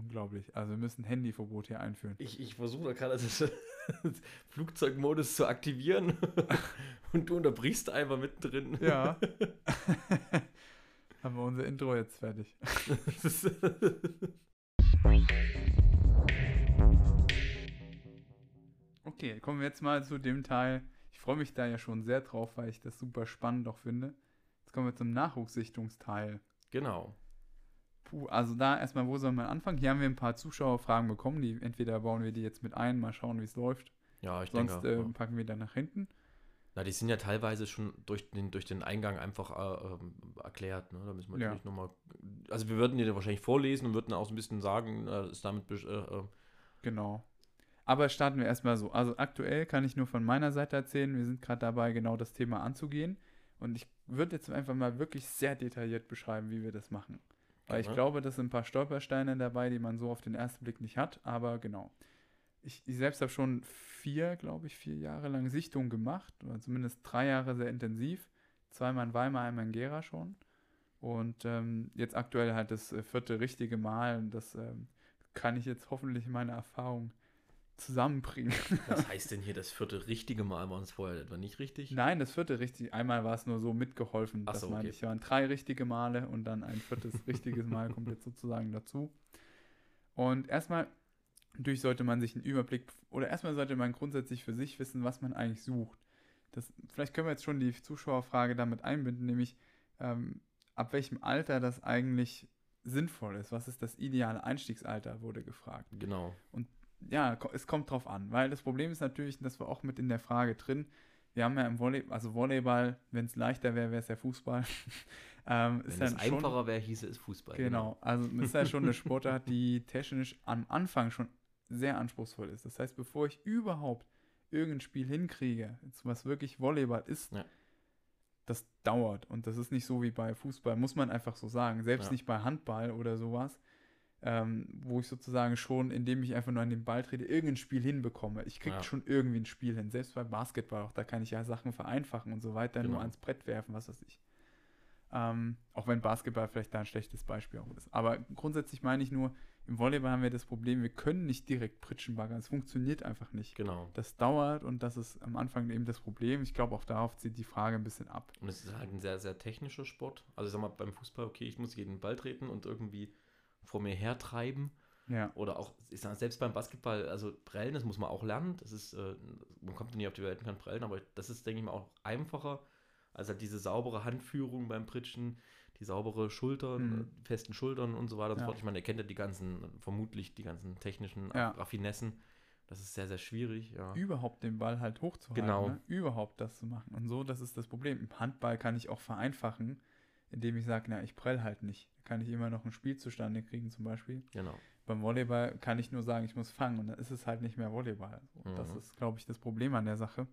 unglaublich. Also wir müssen Handyverbot hier einführen. Ich, ich versuche da gerade das Flugzeugmodus zu aktivieren und du unterbrichst einfach mittendrin. Ja. Haben wir unser Intro jetzt fertig. okay, kommen wir jetzt mal zu dem Teil. Ich freue mich da ja schon sehr drauf, weil ich das super spannend auch finde. Jetzt kommen wir zum Nachwuchssichtungsteil. Genau. Puh, also da erstmal, wo soll man anfangen? Hier haben wir ein paar Zuschauerfragen bekommen, die entweder bauen wir die jetzt mit ein, mal schauen, wie es läuft. Ja, ich Sonst denke. äh, ja. packen wir dann nach hinten. Na, die sind ja teilweise schon durch den, durch den Eingang einfach äh, ähm, erklärt. Ne? Da müssen wir Ja. natürlich nochmal. Also, wir würden die dann wahrscheinlich vorlesen und würden auch so ein bisschen sagen, äh, ist damit. Äh, äh, Genau. Aber starten wir erstmal so. Also aktuell kann ich nur von meiner Seite erzählen, wir sind gerade dabei, genau das Thema anzugehen. Und ich würde jetzt einfach mal wirklich sehr detailliert beschreiben, wie wir das machen. Weil ich glaube, das sind ein paar Stolpersteine dabei, die man so auf den ersten Blick nicht hat. Aber genau. Ich, ich selbst habe schon vier, glaube ich, vier Jahre lang Sichtungen gemacht. Oder zumindest drei Jahre sehr intensiv. Zweimal in Weimar, einmal in Gera schon. Und ähm, jetzt aktuell halt das äh, vierte richtige Mal. Und das ähm, kann ich jetzt hoffentlich meine Erfahrung zusammenbringen. was heißt denn hier das vierte richtige Mal? War uns vorher etwa nicht richtig? Nein, das vierte richtig. Einmal war es nur so mitgeholfen. Ach das meine okay. ich. Waren drei richtige Male und dann ein viertes richtiges Mal kommt jetzt sozusagen dazu. Und erstmal, natürlich sollte man sich einen Überblick, oder erstmal sollte man grundsätzlich für sich wissen, was man eigentlich sucht. Das, vielleicht können wir jetzt schon die Zuschauerfrage damit einbinden, nämlich ähm, ab welchem Alter das eigentlich sinnvoll ist. Was ist das ideale Einstiegsalter, wurde gefragt. Genau. Ja, es kommt drauf an, weil das Problem ist natürlich, dass wir auch mit in der Frage drin, wir haben ja im Volleyball, also Volleyball, wenn es leichter wäre, wäre es ja Fußball. ähm, ist Wenn es einfacher wäre, hieße es Fußball. Genau, also es ist ja schon eine Sportart, die technisch am Anfang schon sehr anspruchsvoll ist. Das heißt, bevor ich überhaupt irgendein Spiel hinkriege, was wirklich Volleyball ist, Ja. das dauert. Und das ist nicht so wie bei Fußball, muss man einfach so sagen. Selbst Ja. nicht bei Handball oder sowas, ähm, wo ich sozusagen schon, indem ich einfach nur an den Ball trete, irgendein Spiel hinbekomme. Ich kriege Ja. schon irgendwie ein Spiel hin. Selbst bei Basketball auch, da kann ich ja Sachen vereinfachen und so weiter, nur Genau. ans Brett werfen, was weiß ich. Ähm, auch wenn Basketball vielleicht da ein schlechtes Beispiel auch ist. Aber grundsätzlich meine ich nur, im Volleyball haben wir das Problem, wir können nicht direkt pritschen baggern. Es funktioniert einfach nicht. Genau. Das dauert und das ist am Anfang eben das Problem. Ich glaube, auch darauf zieht die Frage ein bisschen ab. Und es ist halt ein sehr, sehr technischer Sport. Also, ich sag mal, beim Fußball, okay, ich muss jeden Ball treten und irgendwie vor mir hertreiben. Ja, Oder auch, ich sag, selbst beim Basketball, also prellen, das muss man auch lernen. Das ist, äh, man kommt nie auf die Welt und kann prellen, aber das ist, denke ich mal, auch einfacher als halt diese saubere Handführung beim Pritschen, die saubere Schultern, Mhm. äh, festen Schultern und so weiter und so Ja. fort. Ich meine, ihr kennt ja die ganzen, vermutlich die ganzen technischen Ja. Raffinessen. Das ist sehr, sehr schwierig, ja. überhaupt den Ball halt hochzuhalten. Genau. Ne? Überhaupt das zu machen. Und so, das ist das Problem. Im Handball kann ich auch vereinfachen, indem ich sage, na, ich prell halt nicht. Da kann ich immer noch ein Spiel zustande kriegen, zum Beispiel. Genau. Beim Volleyball kann ich nur sagen, ich muss fangen und dann ist es halt nicht mehr Volleyball. Und Das Mhm. ist, glaube ich, das Problem an der Sache.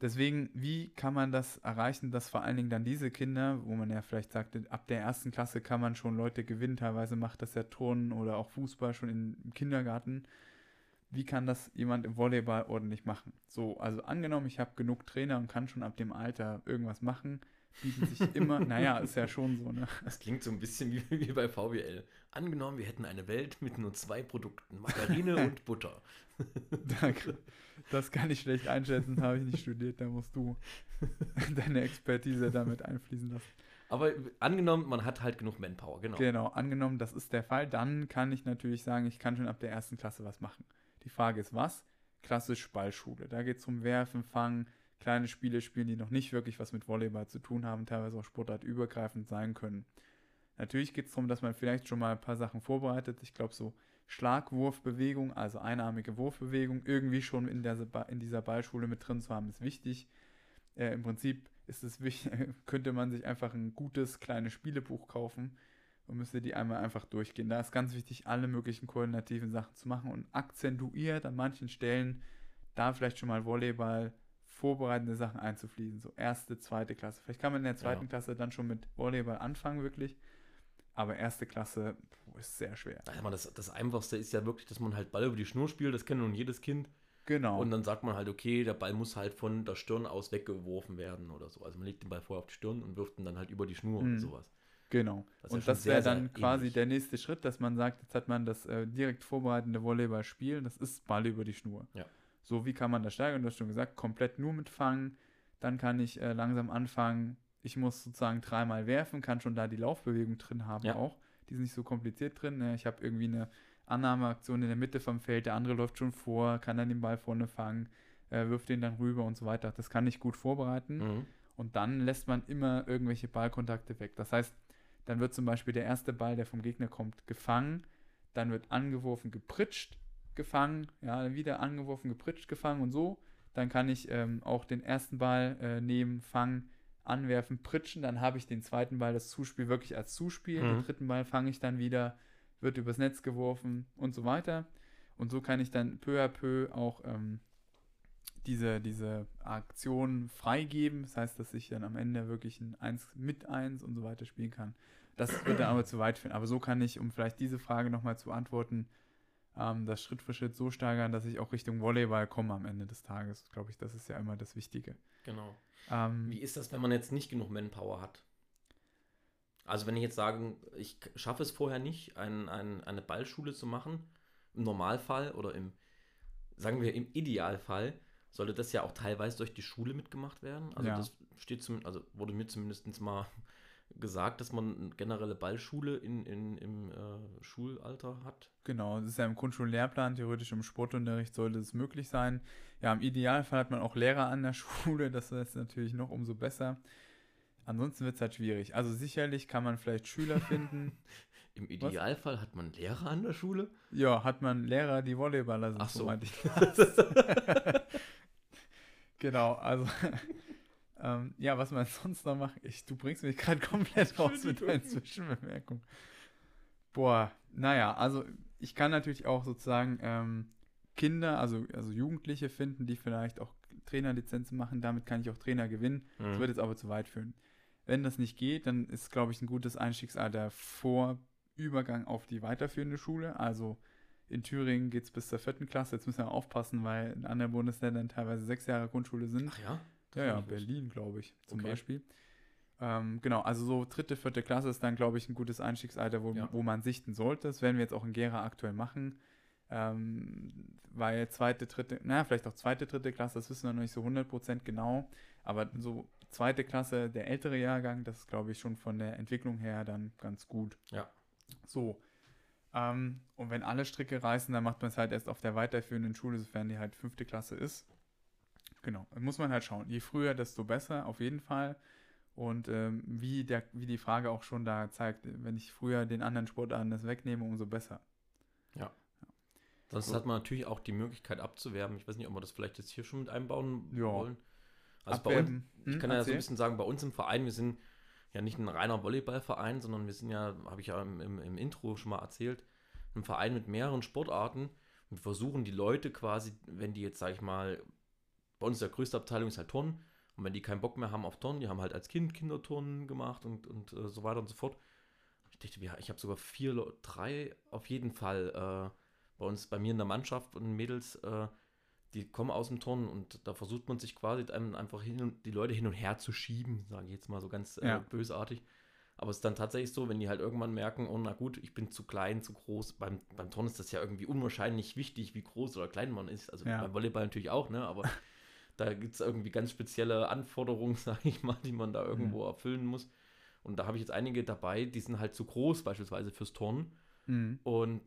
Deswegen, wie kann man das erreichen, dass vor allen Dingen dann diese Kinder, wo man ja vielleicht sagt, ab der ersten Klasse kann man schon Leute gewinnen, teilweise macht das ja Turnen oder auch Fußball schon im Kindergarten. Wie kann das jemand im Volleyball ordentlich machen? So, also angenommen, ich habe genug Trainer und kann schon ab dem Alter irgendwas machen, bieten sich immer, naja, ist ja schon so, ne? Das klingt so ein bisschen wie, wie bei VWL. Angenommen, wir hätten eine Welt mit nur zwei Produkten, Margarine und Butter. Danke. Das kann ich schlecht einschätzen, habe ich nicht studiert, da musst du deine Expertise damit einfließen lassen. Aber angenommen, man hat halt genug Manpower, genau. Genau, angenommen, das ist der Fall, dann kann ich natürlich sagen, ich kann schon ab der ersten Klasse was machen. Die Frage ist, was? Klassisch Ballschule. Da geht es um Werfen, Fangen, kleine Spiele spielen, die noch nicht wirklich was mit Volleyball zu tun haben, teilweise auch sportartübergreifend sein können. Natürlich geht es darum, dass man vielleicht schon mal ein paar Sachen vorbereitet. Ich glaube, so Schlagwurfbewegung, also einarmige Wurfbewegung, irgendwie schon in, der, in dieser Ballschule mit drin zu haben, ist wichtig. Äh, Im Prinzip ist es wichtig, könnte man sich einfach ein gutes kleines Spielebuch kaufen und müsste die einmal einfach durchgehen. Da ist ganz wichtig, alle möglichen koordinativen Sachen zu machen und akzentuiert an manchen Stellen da vielleicht schon mal Volleyball vorbereitende Sachen einzufließen. So erste, zweite Klasse. Vielleicht kann man in der zweiten Ja. Klasse dann schon mit Volleyball anfangen, wirklich. Aber erste Klasse ist sehr schwer. Also man, das, das Einfachste ist ja wirklich, dass man halt Ball über die Schnur spielt, das kennt nun jedes Kind. Genau. Und dann sagt man halt, okay, der Ball muss halt von der Stirn aus weggeworfen werden oder so. Also man legt den Ball vorher auf die Stirn und wirft ihn dann halt über die Schnur Mhm. und sowas. Genau. Das ja und schon das wäre dann quasi ähnlich. der nächste Schritt, dass man sagt, jetzt hat man das äh, direkt vorbereitende Volleyballspiel, das ist Ball über die Schnur. Ja. So, wie kann man das steigern? Du hast schon gesagt, komplett nur mit Fangen. Dann kann ich äh, langsam anfangen. Ich muss sozusagen dreimal werfen, kann schon da die Laufbewegung drin haben Ja. auch. Die ist nicht so kompliziert drin. Ne? Ich habe irgendwie eine Annahmeaktion in der Mitte vom Feld, der andere läuft schon vor, kann dann den Ball vorne fangen, äh, wirft den dann rüber und so weiter. Das kann ich gut vorbereiten. Mhm. Und dann lässt man immer irgendwelche Ballkontakte weg. Das heißt, dann wird zum Beispiel der erste Ball, der vom Gegner kommt, gefangen, dann wird angeworfen, gepritscht, gefangen, ja, wieder angeworfen, gepritscht, gefangen und so. Dann kann ich ähm, auch den ersten Ball äh, nehmen, fangen, anwerfen, pritschen, dann habe ich den zweiten Ball, das Zuspiel wirklich als Zuspiel. Mhm. Den dritten Ball fange ich dann wieder, wird übers Netz geworfen und so weiter. Und so kann ich dann peu à peu auch ähm, diese, diese Aktion freigeben. Das heißt, dass ich dann am Ende wirklich ein 1 mit 1 und so weiter spielen kann. Das wird dann aber zu weit führen. Aber so kann ich, um vielleicht diese Frage nochmal zu beantworten, ähm, das Schritt für Schritt so steigern, dass ich auch Richtung Volleyball komme am Ende des Tages. Glaube ich, das ist ja immer das Wichtige. Genau. Ähm, Wie ist das, wenn man jetzt nicht genug Manpower hat? Also wenn ich jetzt sage, ich schaffe es vorher nicht, ein, ein, eine Ballschule zu machen, im Normalfall oder im, sagen wir im Idealfall, sollte das ja auch teilweise durch die Schule mitgemacht werden. Also Ja. das steht zum, also wurde mir zumindest mal gesagt, dass man eine generelle Ballschule in, in, im äh, Schulalter hat. Genau, das ist ja im Grundschullehrplan, theoretisch im Sportunterricht sollte es möglich sein. Ja, im Idealfall hat man auch Lehrer an der Schule, das ist natürlich noch umso besser. Ansonsten wird es halt schwierig. Also sicherlich kann man vielleicht Schüler finden. Im Idealfall hat man Lehrer an der Schule. ja, hat man Lehrer, die Volleyballer sind, Ach so. ich Genau, also ähm, ja, was man sonst noch macht, ich, du bringst mich gerade komplett raus mit deinen Zwischenbemerkungen. Boah, naja, also ich kann natürlich auch sozusagen ähm, Kinder, also, also Jugendliche finden, die vielleicht auch Trainerlizenzen machen, damit kann ich auch Trainer gewinnen. Das Mhm. wird jetzt aber zu weit führen. Wenn das nicht geht, dann ist, glaube ich, ein gutes Einstiegsalter vor Übergang auf die weiterführende Schule. Also in Thüringen geht es bis zur vierten Klasse. Jetzt müssen wir aufpassen, weil in anderen Bundesländern teilweise sechs Jahre Grundschule sind. Ach ja? Ja, ja. Berlin, glaube ich, zum Okay. Beispiel. Ähm, genau, also so dritte, vierte Klasse ist dann, glaube ich, ein gutes Einstiegsalter, wo, Ja. wo man sichten sollte. Das werden wir jetzt auch in Gera aktuell machen. Ähm, weil zweite, dritte, naja, vielleicht auch zweite, dritte Klasse, das wissen wir noch nicht so 100% genau. Aber so zweite Klasse, der ältere Jahrgang, das ist, glaube ich, schon von der Entwicklung her dann ganz gut. Ja. So. Ähm, und wenn alle Stricke reißen, dann macht man es halt erst auf der weiterführenden Schule, sofern die halt fünfte Klasse ist. Genau, muss man halt schauen. Je früher, desto besser, auf jeden Fall. Und ähm, wie, der, wie die Frage auch schon da zeigt, wenn ich früher den anderen Sportarten das wegnehme, umso besser. Sonst So. hat man natürlich auch die Möglichkeit abzuwerben. Ich weiß nicht, ob wir das vielleicht jetzt hier schon mit einbauen Ja. wollen. Also bei uns, ich Hm, kann ja so erzähl. ein bisschen sagen, bei uns im Verein, wir sind ja nicht ein reiner Volleyballverein, sondern wir sind ja, habe ich ja im, im, im Intro schon mal erzählt, ein Verein mit mehreren Sportarten. Und wir versuchen die Leute quasi, wenn die jetzt, sag ich mal, bei uns der größte Abteilung ist halt Turnen. Und wenn die keinen Bock mehr haben auf Turnen, die haben halt als Kind Kinderturnen gemacht und, und äh, so weiter und so fort. Ich dachte, ich habe sogar vier, drei auf jeden Fall äh, bei uns, bei mir in der Mannschaft und Mädels, äh, die kommen aus dem Turnen und da versucht man sich quasi einfach hin und, die Leute hin und her zu schieben, sage ich jetzt mal so ganz äh, Ja. bösartig. Aber es ist dann tatsächlich so, wenn die halt irgendwann merken, oh na gut, ich bin zu klein, zu groß. Beim, beim Turnen ist das ja irgendwie unwahrscheinlich wichtig, wie groß oder klein man ist. Also Ja. beim Volleyball natürlich auch, ne? Aber da gibt es irgendwie ganz spezielle Anforderungen, sage ich mal, die man da irgendwo erfüllen muss. Und da habe ich jetzt einige dabei, die sind halt zu groß, beispielsweise fürs Turnen. Mhm. Und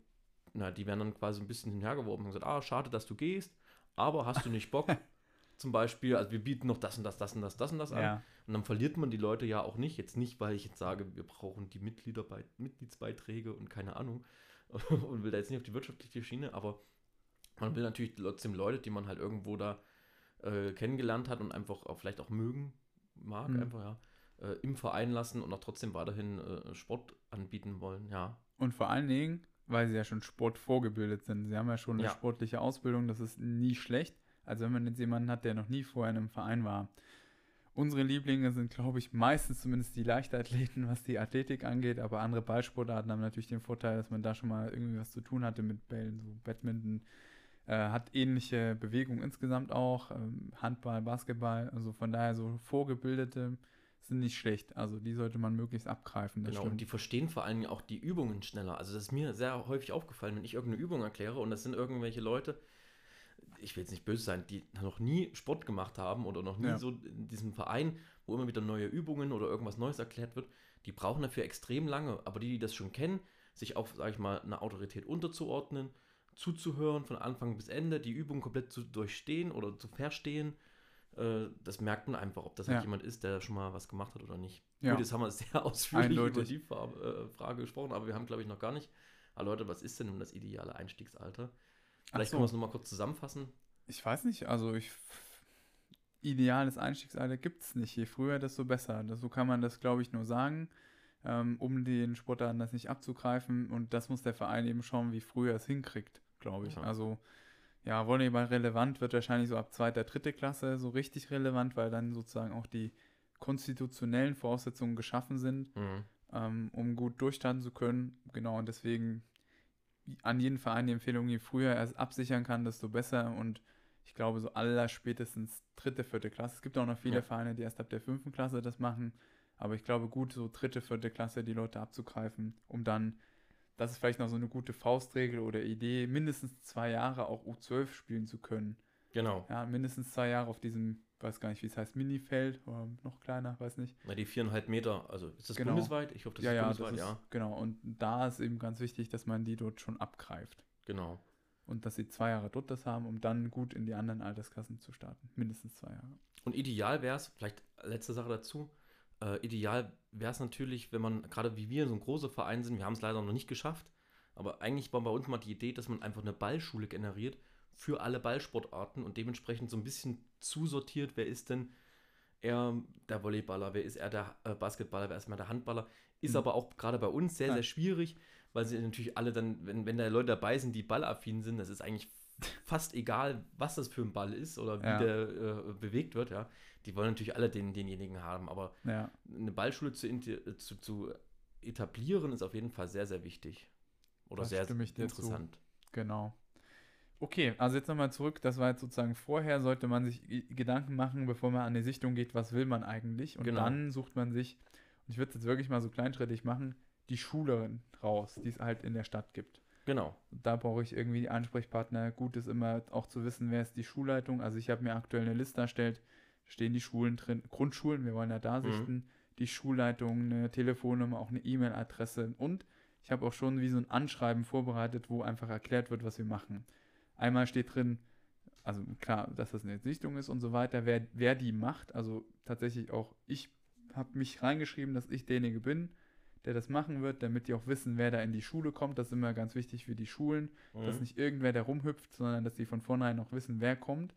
na, die werden dann quasi ein bisschen hinhergeworfen und gesagt, ah, schade, dass du gehst, aber hast du nicht Bock? Zum Beispiel, also wir bieten noch das und das, das und das, das und das an. Ja. Und dann verliert man die Leute ja auch nicht. Jetzt nicht, weil ich jetzt sage, wir brauchen die Mitglieder bei, Mitgliedsbeiträge und keine Ahnung. und will da jetzt nicht auf die wirtschaftliche Schiene, aber man will natürlich trotzdem Leute, die man halt irgendwo da äh, kennengelernt hat und einfach auch vielleicht auch mögen, mag, Mhm. einfach, ja, äh, im Verein lassen und auch trotzdem weiterhin äh, Sport anbieten wollen, ja. Und vor allen Dingen, weil sie ja schon Sport vorgebildet sind. Sie haben ja schon eine Ja. sportliche Ausbildung, das ist nie schlecht. Also wenn man jetzt jemanden hat, der noch nie vorher in einem Verein war. Unsere Lieblinge sind, glaube ich, meistens zumindest die Leichtathleten, was die Athletik angeht, aber andere Ballsportarten haben natürlich den Vorteil, dass man da schon mal irgendwie was zu tun hatte mit Bällen, so Badminton, äh, hat ähnliche Bewegungen insgesamt auch, ähm, Handball, Basketball, also von daher so Vorgebildete sind nicht schlecht. Also die sollte man möglichst abgreifen. genau, stimmt. und die verstehen vor allem auch die Übungen schneller. Also das ist mir sehr häufig aufgefallen, wenn ich irgendeine Übung erkläre und das sind irgendwelche Leute, ich will jetzt nicht böse sein, die noch nie Sport gemacht haben oder noch nie ja. so in diesem Verein, wo immer wieder neue Übungen oder irgendwas Neues erklärt wird, die brauchen dafür extrem lange. Aber die, die das schon kennen, sich auch, sage ich mal, einer Autorität unterzuordnen, zuzuhören von Anfang bis Ende, die Übung komplett zu durchstehen oder zu verstehen, äh, das merkt man einfach, ob das halt ja. jemand ist, der schon mal was gemacht hat oder nicht. Ja. Gut, jetzt haben wir sehr ausführlich Eindeutig. über die Farbe, äh, Frage gesprochen, aber wir haben, glaube ich, noch gar nicht erläutert, was ist denn nun das ideale Einstiegsalter? Vielleicht so. können wir es nochmal kurz zusammenfassen. Ich weiß nicht, also ich ideales Einstiegsalter gibt es nicht. Je früher, desto besser. So kann man das, glaube ich, nur sagen, ähm, um den Sportarten das nicht abzugreifen. Und das muss der Verein eben schauen, wie früher es hinkriegt, glaube ich. Ja. Also ja, Volleyball relevant wird wahrscheinlich so ab zweiter, dritte Klasse so richtig relevant, weil dann sozusagen auch die konstitutionellen Voraussetzungen geschaffen sind, mhm. ähm, um gut durchstarten zu können. Genau, und deswegen an jeden Verein die Empfehlung, je früher er es absichern kann, desto besser. Und ich glaube, so aller spätestens dritte, vierte Klasse. Es gibt auch noch viele ja. Vereine, die erst ab der fünften Klasse das machen. Aber ich glaube, gut, so dritte, vierte Klasse die Leute abzugreifen, um dann, das ist vielleicht noch so eine gute Faustregel oder Idee, mindestens zwei Jahre auch U12 spielen zu können. Genau. Ja, mindestens zwei Jahre auf diesem, weiß gar nicht, wie es heißt, Minifeld oder noch kleiner, weiß nicht. Na, die viereinhalb Meter, also ist das genau. bundesweit? Ich hoffe, das ja, ist ja, bundesweit, das ist, ja. Genau, und da ist eben ganz wichtig, dass man die dort schon abgreift. Genau und dass sie zwei Jahre dort das haben, um dann gut in die anderen Alterskassen zu starten. Mindestens zwei Jahre. Und ideal wäre es, vielleicht letzte Sache dazu, äh, ideal wäre es natürlich, wenn man, gerade wie wir so ein großer Verein sind, wir haben es leider noch nicht geschafft, aber eigentlich war bei uns mal die Idee, dass man einfach eine Ballschule generiert für alle Ballsportarten und dementsprechend so ein bisschen zusortiert, wer ist denn eher der Volleyballer, wer ist eher der äh, Basketballer, wer ist mehr der Handballer, ist mhm. aber auch gerade bei uns sehr, sehr schwierig, weil sie natürlich alle dann, wenn, wenn da Leute dabei sind, die ballaffin sind, das ist eigentlich fast egal, was das für ein Ball ist oder wie ja. der äh, bewegt wird, ja. Die wollen natürlich alle den, denjenigen haben, aber ja. eine Ballschule zu, zu, zu, etablieren ist auf jeden Fall sehr, sehr wichtig. Oder das sehr interessant. Genau. Okay, also jetzt nochmal zurück. Das war jetzt sozusagen vorher, sollte man sich Gedanken machen, bevor man an die Sichtung geht, was will man eigentlich. Und genau. dann sucht man sich, und ich würde es jetzt wirklich mal so kleinschrittig machen, die Schülerin raus, die es halt in der Stadt gibt. Genau. Da brauche ich irgendwie Ansprechpartner. Gut ist immer auch zu wissen, wer ist die Schulleitung. Also ich habe mir aktuell eine Liste erstellt, stehen die Schulen drin, Grundschulen, wir wollen ja da mhm. sichten, mhm. die Schulleitung, eine Telefonnummer, auch eine E-Mail-Adresse und ich habe auch schon wie so ein Anschreiben vorbereitet, wo einfach erklärt wird, was wir machen. Einmal steht drin, also klar, dass das eine Sichtung ist und so weiter, wer, wer die macht. Also tatsächlich auch, ich habe mich reingeschrieben, dass ich derjenige bin, der das machen wird, damit die auch wissen, wer da in die Schule kommt. Das ist immer ganz wichtig für die Schulen, mhm. dass nicht irgendwer da rumhüpft, sondern dass die von vornherein noch wissen, wer kommt.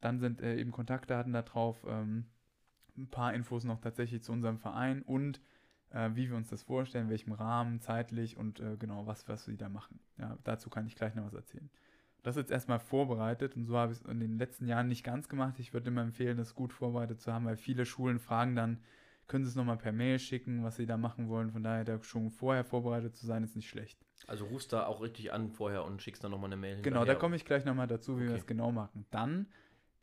Dann sind äh, eben Kontaktdaten da drauf, ähm, ein paar Infos noch tatsächlich zu unserem Verein und äh, wie wir uns das vorstellen, welchem Rahmen, zeitlich und äh, genau, was, was wir da machen. Ja, dazu kann ich gleich noch was erzählen. Das ist jetzt erstmal vorbereitet und so habe ich es in den letzten Jahren nicht ganz gemacht. Ich würde immer empfehlen, das gut vorbereitet zu haben, weil viele Schulen fragen dann, können Sie es nochmal per Mail schicken, was Sie da machen wollen. Von daher, da schon vorher vorbereitet zu sein, ist nicht schlecht. Also rufst da auch richtig an vorher und schickst dann nochmal eine Mail Genau, da komme ich gleich nochmal dazu, wie okay. wir es genau machen. Dann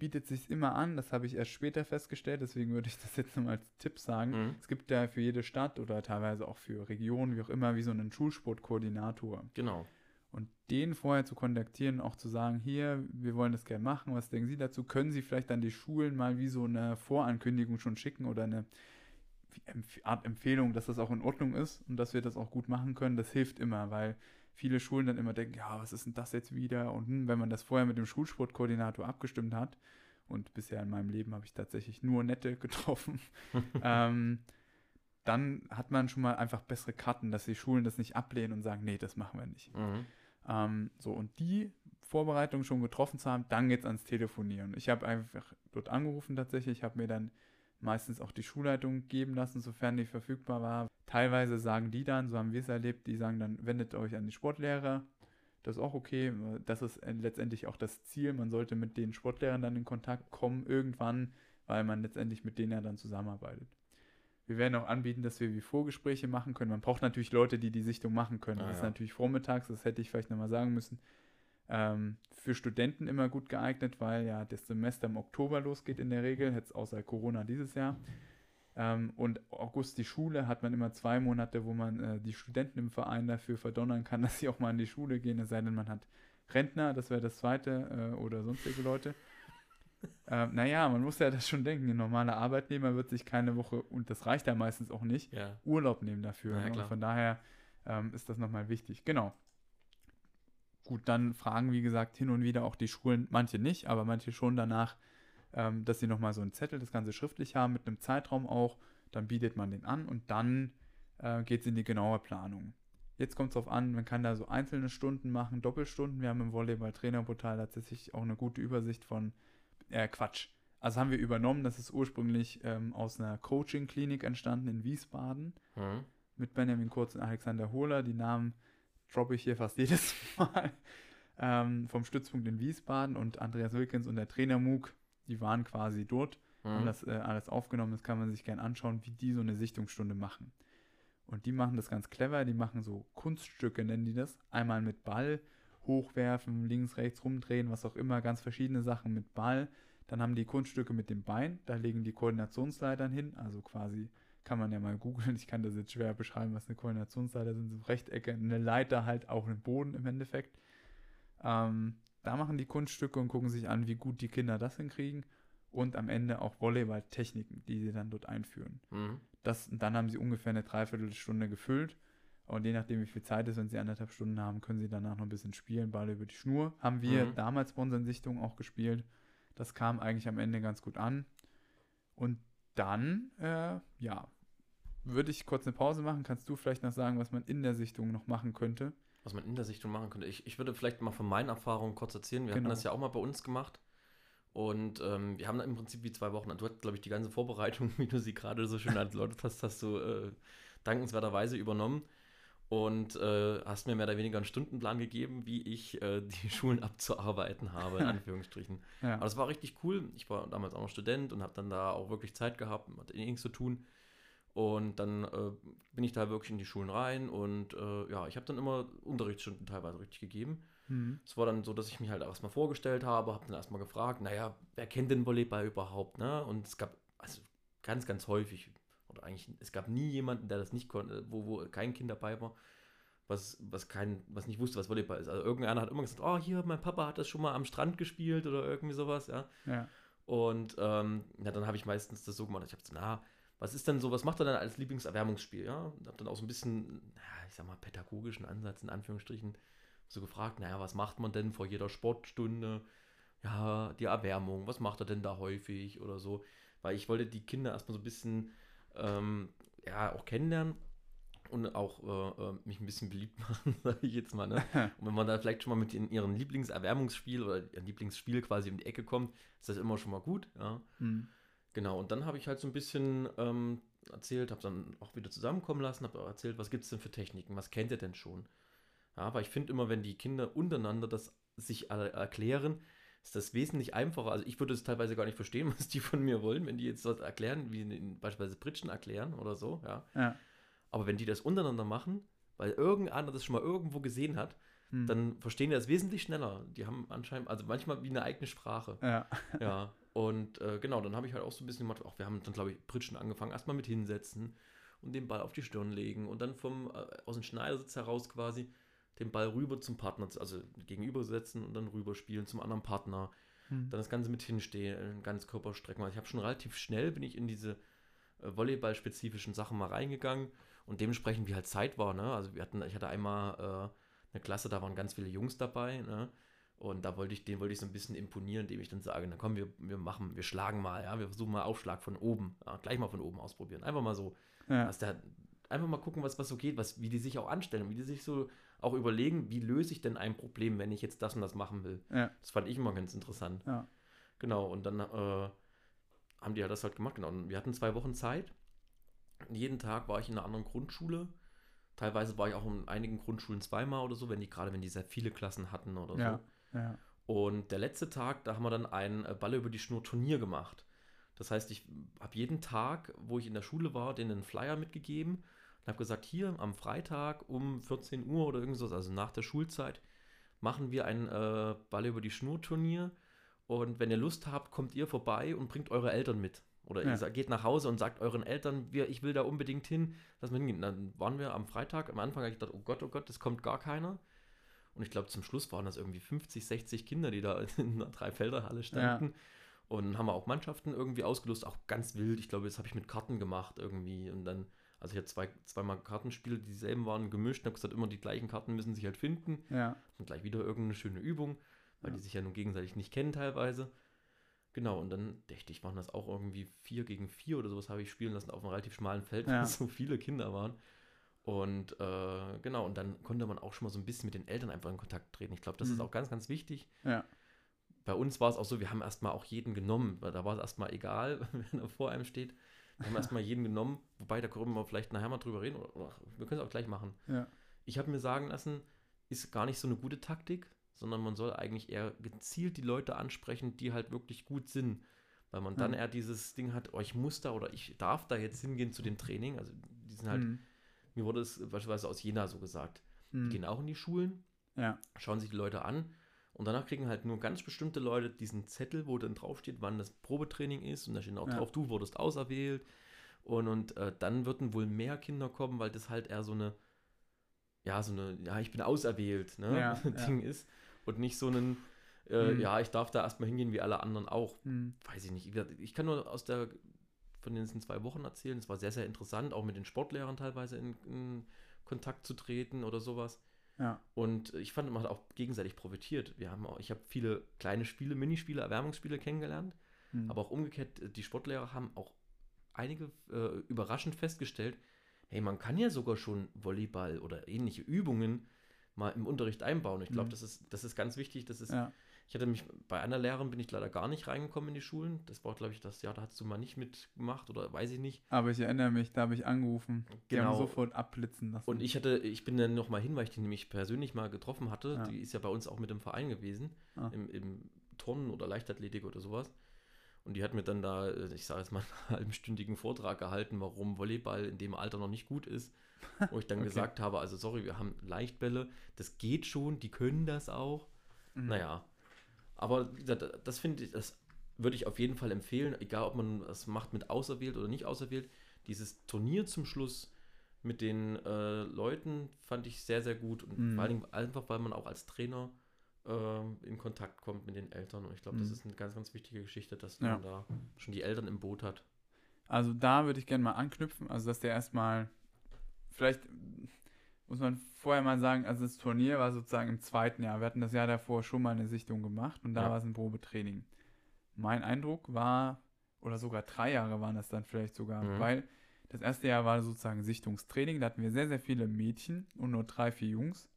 bietet sich immer an, das habe ich erst später festgestellt, deswegen würde ich das jetzt nochmal als Tipp sagen. Mhm. Es gibt ja für jede Stadt oder teilweise auch für Regionen, wie auch immer, wie so einen Schulsportkoordinator. Genau. Und den vorher zu kontaktieren, auch zu sagen, hier, wir wollen das gerne machen, was denken Sie dazu? Können Sie vielleicht dann die Schulen mal wie so eine Vorankündigung schon schicken oder eine Art Empfehlung, dass das auch in Ordnung ist und dass wir das auch gut machen können, das hilft immer, weil viele Schulen dann immer denken, ja, was ist denn das jetzt wieder? Und hm, wenn man das vorher mit dem Schulsportkoordinator abgestimmt hat, und bisher in meinem Leben habe ich tatsächlich nur nette getroffen, ähm, dann hat man schon mal einfach bessere Karten, dass die Schulen das nicht ablehnen und sagen, nee, das machen wir nicht. Mhm. Ähm, so, und die Vorbereitung schon getroffen zu haben, dann geht es ans Telefonieren. Ich habe einfach dort angerufen tatsächlich, habe mir dann meistens auch die Schulleitung geben lassen, sofern die verfügbar war. Teilweise sagen die dann, so haben wir es erlebt, die sagen dann, wendet euch an die Sportlehrer. Das ist auch okay. Das ist letztendlich auch das Ziel. Man sollte mit den Sportlehrern dann in Kontakt kommen, irgendwann, weil man letztendlich mit denen ja dann zusammenarbeitet. Wir werden auch anbieten, dass wir wie Vorgespräche machen können. Man braucht natürlich Leute, die die Sichtung machen können. Ah, das ist natürlich vormittags, das hätte ich vielleicht nochmal sagen müssen. Ähm, für Studenten immer gut geeignet, weil ja das Semester im Oktober losgeht in der Regel, jetzt außer Corona dieses Jahr. Ähm, und August die Schule hat man immer zwei Monate, wo man äh, die Studenten im Verein dafür verdonnern kann, dass sie auch mal in die Schule gehen, es sei denn, man hat Rentner, das wäre das zweite, äh, oder sonstige Leute. ähm, naja, man muss ja das schon denken. Ein normaler Arbeitnehmer wird sich keine Woche, und das reicht ja meistens auch nicht, Ja. Urlaub nehmen dafür. Ja, ne? Und von daher ähm, ist das nochmal wichtig. Genau. Gut, dann fragen, wie gesagt, hin und wieder auch die Schulen, manche nicht, aber manche schon danach, ähm, dass sie nochmal so einen Zettel, das Ganze schriftlich haben, mit einem Zeitraum auch. Dann bietet man den an und dann äh, geht es in die genaue Planung. Jetzt kommt es darauf an, man kann da so einzelne Stunden machen, Doppelstunden. Wir haben im Volleyball-Trainerportal tatsächlich auch eine gute Übersicht von, äh, Quatsch. Also haben wir übernommen, das ist ursprünglich ähm, aus einer Coaching-Klinik entstanden in Wiesbaden Mhm. mit Benjamin Kurz und Alexander Hohler. Die Namen droppe ich hier fast jedes Mal. Ähm, vom Stützpunkt in Wiesbaden und Andreas Wilkins und der Trainer Mug, die waren quasi dort, haben Mhm. das äh, alles aufgenommen. Das kann man sich gerne anschauen, wie die so eine Sichtungsstunde machen. Und die machen das ganz clever. Die machen so Kunststücke, nennen die das. Einmal mit Ball, hochwerfen, links, rechts rumdrehen, was auch immer, ganz verschiedene Sachen mit Ball. Dann haben die Kunststücke mit dem Bein, da legen die Koordinationsleitern hin, also quasi kann man ja mal googeln. Ich kann das jetzt schwer beschreiben, was eine Koordinationsleiter sind. So Rechtecke, eine Leiter halt auch im Boden im Endeffekt. Ähm, da machen die Kunststücke und gucken sich an, wie gut die Kinder das hinkriegen. Und am Ende auch Volleyball-Techniken, die sie dann dort einführen. Mhm. Das, dann haben sie ungefähr eine Dreiviertelstunde gefüllt. Und je nachdem, wie viel Zeit ist, wenn sie anderthalb Stunden haben, können sie danach noch ein bisschen spielen. Ball über die Schnur. Haben wir Mhm. damals bei unseren Sichtungen auch gespielt. Das kam eigentlich am Ende ganz gut an. Und dann, äh, ja, würde ich kurz eine Pause machen. Kannst du vielleicht noch sagen, was man in der Sichtung noch machen könnte? Was man in der Sichtung machen könnte. Ich, ich würde vielleicht mal von meinen Erfahrungen kurz erzählen. Wir Genau. hatten das ja auch mal bei uns gemacht. Und ähm, wir haben da im Prinzip wie zwei Wochen. Du hast, glaube ich, die ganze Vorbereitung, wie du sie gerade so schön erläutert hast, hast du äh, dankenswerterweise übernommen. Und äh, hast mir mehr oder weniger einen Stundenplan gegeben, wie ich äh, die Schulen abzuarbeiten habe, in Anführungsstrichen. Ja, Aber das war richtig cool. Ich war damals auch noch Student und habe dann da auch wirklich Zeit gehabt, hatte nichts zu tun. Und dann äh, bin ich da wirklich in die Schulen rein und äh, ja, ich habe dann immer Unterrichtsstunden teilweise richtig gegeben. mhm. Es war dann so, dass ich mich halt erstmal vorgestellt habe, habe dann erstmal gefragt, naja, wer kennt denn Volleyball überhaupt, ne? Und es gab also ganz, ganz häufig, eigentlich, es gab nie jemanden, der das nicht konnte, wo, wo kein Kind dabei war, was, was, kein, was nicht wusste, was Volleyball ist. Also irgendeiner hat immer gesagt, oh, hier, mein Papa hat das schon mal am Strand gespielt oder irgendwie sowas, ja. ja, Und ähm, ja, dann habe ich meistens das so gemacht, ich habe gesagt, na, was ist denn so, was macht er denn als Lieblingserwärmungsspiel, ja? Und habe dann auch so ein bisschen, ja, ich sag mal, pädagogischen Ansatz in Anführungsstrichen so gefragt, naja, was macht man denn vor jeder Sportstunde? Ja, die Erwärmung, was macht er denn da häufig oder so? Weil ich wollte die Kinder erstmal so ein bisschen, ähm, ja, auch kennenlernen und auch äh, äh, mich ein bisschen beliebt machen, sage ich jetzt mal, ne? Und wenn man da vielleicht schon mal mit in ihrem Lieblingserwärmungsspiel oder ihr Lieblingsspiel quasi um die Ecke kommt, ist das immer schon mal gut, ja. mhm. Genau, und dann habe ich halt so ein bisschen ähm, erzählt, habe dann auch wieder zusammenkommen lassen, habe erzählt, was gibt es denn für Techniken, was kennt ihr denn schon? Ja, aber ich finde immer, wenn die Kinder untereinander das sich alle erklären, ist das wesentlich einfacher. Also ich würde es teilweise gar nicht verstehen, was die von mir wollen, wenn die jetzt was erklären, wie in, beispielsweise Pritschen erklären oder so, ja. ja. Aber wenn die das untereinander machen, weil irgendeiner das schon mal irgendwo gesehen hat, Mhm. dann verstehen die das wesentlich schneller. Die haben anscheinend, also manchmal wie eine eigene Sprache. ja. Ja, und äh, genau, dann habe ich halt auch so ein bisschen gemacht, auch wir haben dann, glaube ich, Pritschen angefangen, erstmal mit hinsetzen und den Ball auf die Stirn legen und dann vom, äh, aus dem Schneidersitz heraus quasi den Ball rüber zum Partner, also gegenübersetzen und dann rüber spielen zum anderen Partner. Mhm. Dann das Ganze mit hinstehen, ganz Körperstrecken. Also ich habe schon relativ schnell, bin ich in diese äh, Volleyball-spezifischen Sachen mal reingegangen und dementsprechend, wie halt Zeit war, ne? Also wir hatten, ich hatte einmal äh, eine Klasse, da waren ganz viele Jungs dabei, ne? Und da wollte ich, den wollte ich so ein bisschen imponieren, indem ich dann sage, na komm, wir, wir machen, wir schlagen mal, ja, wir versuchen mal Aufschlag von oben, ja, gleich mal von oben ausprobieren. Einfach mal so, ja. dass der, einfach mal gucken, was, was so geht, was, wie die sich auch anstellen, wie die sich so auch überlegen, wie löse ich denn ein Problem, wenn ich jetzt das und das machen will. ja. Das fand ich immer ganz interessant. Ja. Genau, und dann äh, haben die halt das halt gemacht. Genau. Und wir hatten zwei Wochen Zeit. Jeden Tag war ich in einer anderen Grundschule. Teilweise war ich auch in einigen Grundschulen zweimal oder so, wenn die gerade, wenn die sehr viele Klassen hatten oder Ja. so. ja. Und der letzte Tag, da haben wir dann ein äh, Ball über die Schnur Turnier gemacht. Das heißt, ich habe jeden Tag, wo ich in der Schule war, denen einen Flyer mitgegeben und habe gesagt, hier am Freitag um 14 Uhr oder irgendwas, also nach der Schulzeit, machen wir ein äh, Ball über die Schnur Turnier. Und wenn ihr Lust habt, kommt ihr vorbei und bringt eure Eltern mit. Oder Ja. ihr geht nach Hause und sagt euren Eltern, wir, ich will da unbedingt hin, lass mal hingehen. Dann waren wir am Freitag, am Anfang habe ich gedacht, oh Gott, oh Gott, es kommt gar keiner. Und ich glaube, zum Schluss waren das irgendwie 50, 60 Kinder, die da in einer Dreifelderhalle standen. Und haben wir auch Mannschaften irgendwie ausgelost, auch ganz wild. Ich glaube, das habe ich mit Karten gemacht irgendwie. Und dann, also ich hatte zwei, zweimal Kartenspiele, die dieselben waren, gemischt. habe gesagt, immer die gleichen Karten müssen sich halt finden. Ja. Und gleich wieder irgendeine schöne Übung, weil Ja. die sich ja nun gegenseitig nicht kennen teilweise. Genau, und dann dachte ich, waren das auch irgendwie vier gegen vier oder sowas habe ich spielen lassen auf einem relativ schmalen Feld, Ja. weil so viele Kinder waren. Und äh, genau, und dann konnte man auch schon mal so ein bisschen mit den Eltern einfach in Kontakt treten. Ich glaube, das ist Mhm. auch ganz, ganz wichtig. Ja. Bei uns war es auch so, wir haben erstmal auch jeden genommen, weil da war es erstmal egal, wenn er vor einem steht. Wir haben erstmal jeden genommen, wobei da können wir vielleicht nachher mal drüber reden, oder, oder wir können es auch gleich machen. Ja. Ich habe mir sagen lassen, ist gar nicht so eine gute Taktik, sondern man soll eigentlich eher gezielt die Leute ansprechen, die halt wirklich gut sind. Weil man dann Ja. eher dieses Ding hat, oh, ich muss da oder ich darf da jetzt hingehen zu dem Training. Also die sind halt, Mhm. mir wurde es beispielsweise aus Jena so gesagt. Die Mhm. gehen auch in die Schulen, Ja. schauen sich die Leute an und danach kriegen halt nur ganz bestimmte Leute diesen Zettel, wo dann draufsteht, wann das Probetraining ist und da steht auch Ja. drauf, du wurdest auserwählt und, und äh, dann würden wohl mehr Kinder kommen, weil das halt eher so eine, ja, so eine, ja, ich bin auserwählt, ne, Ja, Ding ist und nicht so ein, äh, Mhm. ja, ich darf da erstmal hingehen wie alle anderen auch. Mhm. Weiß ich nicht. Ich kann nur aus der, von den letzten zwei Wochen erzählen, es war sehr, sehr interessant, auch mit den Sportlehrern teilweise in, in Kontakt zu treten oder sowas. Ja. Und ich fand, man hat auch gegenseitig profitiert. Wir haben auch, ich habe viele kleine Spiele, Minispiele, Erwärmungsspiele kennengelernt, Mhm. aber auch umgekehrt, die Sportlehrer haben auch einige äh, überraschend festgestellt, hey, man kann ja sogar schon Volleyball oder ähnliche Übungen mal im Unterricht einbauen. Ich glaube, Mhm. das, ist, das ist ganz wichtig. Das ist, ja. Ich hatte mich, bei einer Lehrerin bin ich leider gar nicht reingekommen in die Schulen. Das war, glaube ich, das Jahr, da hast du mal nicht mitgemacht oder weiß ich nicht. Aber ich erinnere mich, da habe ich angerufen. Die Genau. haben sofort abblitzen lassen. Und ich hatte, ich bin dann nochmal hin, weil ich die nämlich persönlich mal getroffen hatte. Ja. Die ist ja bei uns auch mit im Verein gewesen, Ah. im, im Turnen oder Leichtathletik oder sowas. Und die hat mir dann da, äh, ich sage jetzt mal, einen halbstündigen Vortrag gehalten, warum Volleyball in dem Alter noch nicht gut ist. Wo ich dann Okay. gesagt habe, also sorry, wir haben Leichtbälle, das geht schon, die können das auch. Mhm. Naja. Aber wie gesagt, das finde ich, das würde ich auf jeden Fall empfehlen, egal ob man das macht mit auserwählt oder nicht auserwählt. Dieses Turnier zum Schluss mit den äh, Leuten fand ich sehr, sehr gut. Und Mhm. vor Dingen einfach, weil man auch als Trainer ähm, in Kontakt kommt mit den Eltern. Und ich glaube, das Mhm. ist eine ganz, ganz wichtige Geschichte, dass Ja. man da schon die Eltern im Boot hat. Also da würde ich gerne mal anknüpfen. Also dass der erstmal, vielleicht muss man vorher mal sagen, also das Turnier war sozusagen im zweiten Jahr. Wir hatten das Jahr davor schon mal eine Sichtung gemacht und da Ja. war es ein Probetraining. Mein Eindruck war, oder sogar drei Jahre waren das dann vielleicht sogar, Mhm. weil das erste Jahr war sozusagen Sichtungstraining. Da hatten wir sehr, sehr viele Mädchen und nur drei, vier Jungs.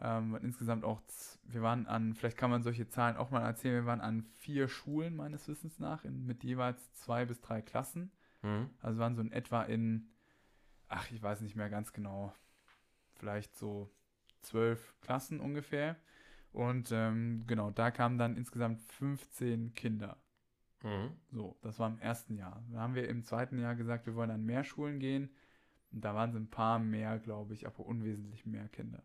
Ähm, insgesamt auch, wir waren an, vielleicht kann man solche Zahlen auch mal erzählen, wir waren an vier Schulen meines Wissens nach, in, mit jeweils zwei bis drei Klassen. Mhm. Also waren so in etwa in, ach, ich weiß nicht mehr ganz genau, vielleicht so zwölf Klassen ungefähr. Und ähm, genau, da kamen dann insgesamt 15 Kinder. Mhm. So, das war im ersten Jahr. Da haben wir im zweiten Jahr gesagt, wir wollen an mehr Schulen gehen. Und da waren es ein paar mehr, glaube ich, aber unwesentlich mehr Kinder.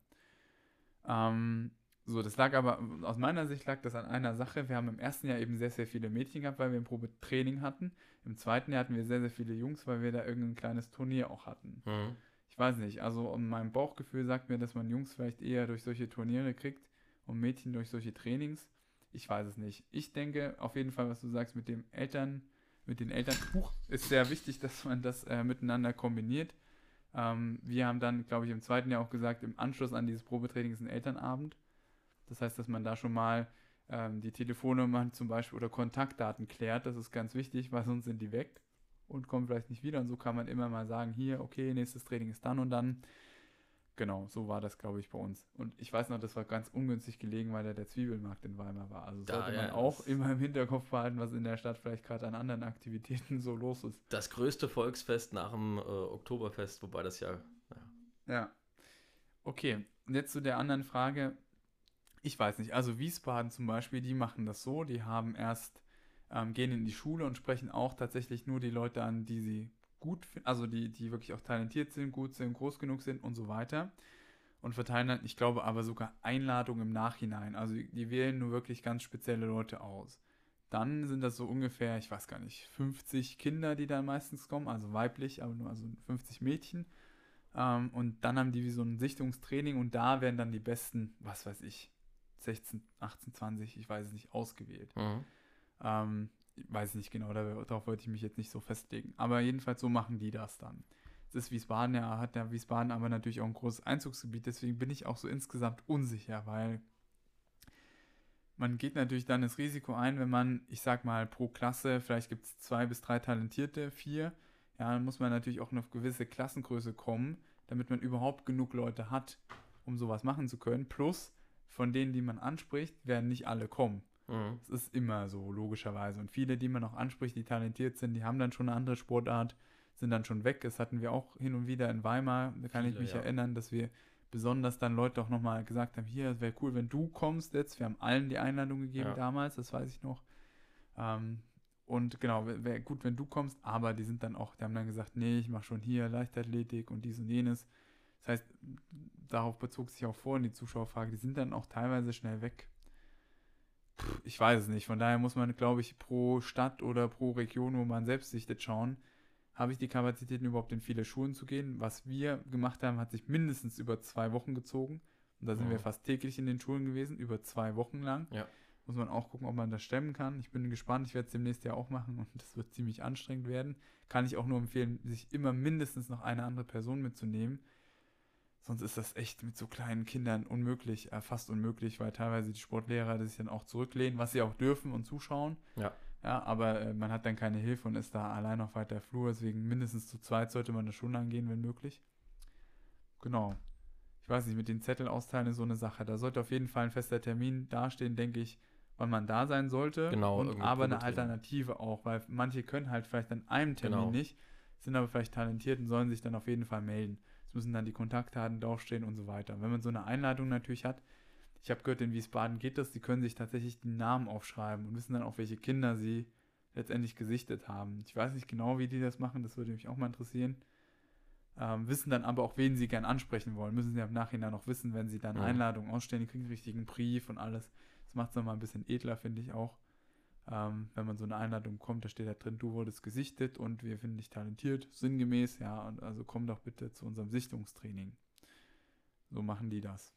Ähm, so, das lag aber, aus meiner Sicht lag das an einer Sache. Wir haben im ersten Jahr eben sehr, sehr viele Mädchen gehabt, weil wir ein Probetraining hatten. Im zweiten Jahr hatten wir sehr, sehr viele Jungs, weil wir da irgendein kleines Turnier auch hatten. Mhm. Ich weiß nicht, also mein Bauchgefühl sagt mir, dass man Jungs vielleicht eher durch solche Turniere kriegt und Mädchen durch solche Trainings. Ich weiß es nicht. Ich denke auf jeden Fall, was du sagst mit dem Eltern, mit den Eltern, Huch, ist sehr wichtig, dass man das äh, miteinander kombiniert. Ähm, wir haben dann, glaube ich, im zweiten Jahr auch gesagt, im Anschluss an dieses Probetraining ist ein Elternabend. Das heißt, dass man da schon mal ähm, die Telefonnummern zum Beispiel oder Kontaktdaten klärt. Das ist ganz wichtig, weil sonst sind die weg und kommen vielleicht nicht wieder. Und so kann man immer mal sagen, hier, okay, nächstes Training ist dann und dann. Genau, so war das, glaube ich, bei uns. Und ich weiß noch, das war ganz ungünstig gelegen, weil da der Zwiebelmarkt in Weimar war. Also Da, sollte man ja, auch immer im Hinterkopf behalten, was in der Stadt vielleicht gerade an anderen Aktivitäten so los ist. Das größte Volksfest nach dem äh, Oktoberfest, wobei das ja Ja. Okay, und jetzt zu der anderen Frage. Ich weiß nicht, also Wiesbaden zum Beispiel, die machen das so, die haben erst, ähm, gehen in die Schule und sprechen auch tatsächlich nur die Leute an, die sie gut finden, also die, die wirklich auch talentiert sind, gut sind, groß genug sind und so weiter. Und verteilen dann, ich glaube, aber sogar Einladungen im Nachhinein. Also die, wählen nur wirklich ganz spezielle Leute aus. dann sind das so ungefähr, ich weiß gar nicht, 50 Kinder, die dann meistens kommen, also weiblich, aber nur also 50 Mädchen. Ähm, und dann haben die wie so ein Sichtungstraining und da werden dann die besten, was weiß ich, 16, 18, 20, ich weiß es nicht, ausgewählt. Mhm. Ähm, weiß nicht genau, darauf wollte ich mich jetzt nicht so festlegen. Aber jedenfalls so machen die das dann. Es ist Wiesbaden, ja, hat ja Wiesbaden aber natürlich auch ein großes Einzugsgebiet, deswegen bin ich auch so insgesamt unsicher, weil man geht natürlich dann das Risiko ein, wenn man, ich sag mal, pro Klasse, vielleicht gibt es zwei bis drei Talentierte, vier, ja, dann muss man natürlich auch auf gewisse Klassengröße kommen, damit man überhaupt genug Leute hat, um sowas machen zu können. Plus, von denen, die man anspricht, werden nicht alle kommen. Mhm. Das ist immer so, logischerweise. Und viele, die man auch anspricht, die talentiert sind, die haben dann schon eine andere Sportart, sind dann schon weg. Das hatten wir auch hin und wieder in Weimar, da kann Viele, ich mich ja. erinnern, dass wir besonders dann Leute auch nochmal gesagt haben, hier, es wäre cool, wenn du kommst jetzt. Wir haben allen die Einladung gegeben Ja. damals, das weiß ich noch. Ähm, und genau, wäre gut, wenn du kommst, aber die sind dann auch, die haben dann gesagt, nee, ich mache schon hier Leichtathletik und dies und jenes. Das heißt, darauf bezog sich auch vorhin die Zuschauerfrage, die sind dann auch teilweise schnell weg. Ich weiß es nicht. Von daher muss man, glaube ich, pro Stadt oder pro Region, wo man selbst sichtet, schauen, habe ich die Kapazitäten überhaupt in viele Schulen zu gehen? Was wir gemacht haben, hat sich mindestens über zwei Wochen gezogen. Und da sind Mhm. wir fast täglich in den Schulen gewesen, über zwei Wochen lang. Ja. Muss man auch gucken, ob man das stemmen kann. Ich bin gespannt, ich werde es demnächst ja auch machen und das wird ziemlich anstrengend werden. Kann ich auch nur empfehlen, sich immer mindestens noch eine andere Person mitzunehmen. Sonst ist das echt mit so kleinen Kindern unmöglich, äh, fast unmöglich, weil teilweise die Sportlehrer sich dann auch zurücklehnen, was sie auch dürfen und zuschauen. Ja. Ja, aber äh, man hat dann keine Hilfe und ist da allein auf weiter Flur. Deswegen mindestens zu zweit sollte man das schon angehen, wenn möglich. Genau. Ich weiß nicht, mit den Zettel austeilen ist so eine Sache. Da sollte auf jeden Fall ein fester Termin dastehen, denke ich, wann man da sein sollte. Genau, Und aber eine. Alternative auch, weil manche können halt vielleicht an einem Termin Genau. nicht, sind aber vielleicht talentiert und sollen sich dann auf jeden Fall melden. Es müssen dann die Kontaktdaten draufstehen und so weiter. Wenn man so eine Einladung natürlich hat, ich habe gehört, in Wiesbaden geht das, die können sich tatsächlich die Namen aufschreiben und wissen dann auch, welche Kinder sie letztendlich gesichtet haben. Ich weiß nicht genau, wie die das machen, das würde mich auch mal interessieren. Ähm, wissen dann aber auch, wen sie gern ansprechen wollen. Müssen sie im Nachhinein noch wissen, wenn sie dann Mhm. Einladungen ausstellen, die kriegen einen richtigen Brief und alles. Das macht es nochmal ein bisschen edler, finde ich auch. Ähm, wenn man so eine Einladung bekommt, da steht da drin, du wurdest gesichtet und wir finden dich talentiert, sinngemäß, ja, und also komm doch bitte zu unserem Sichtungstraining. So machen die das.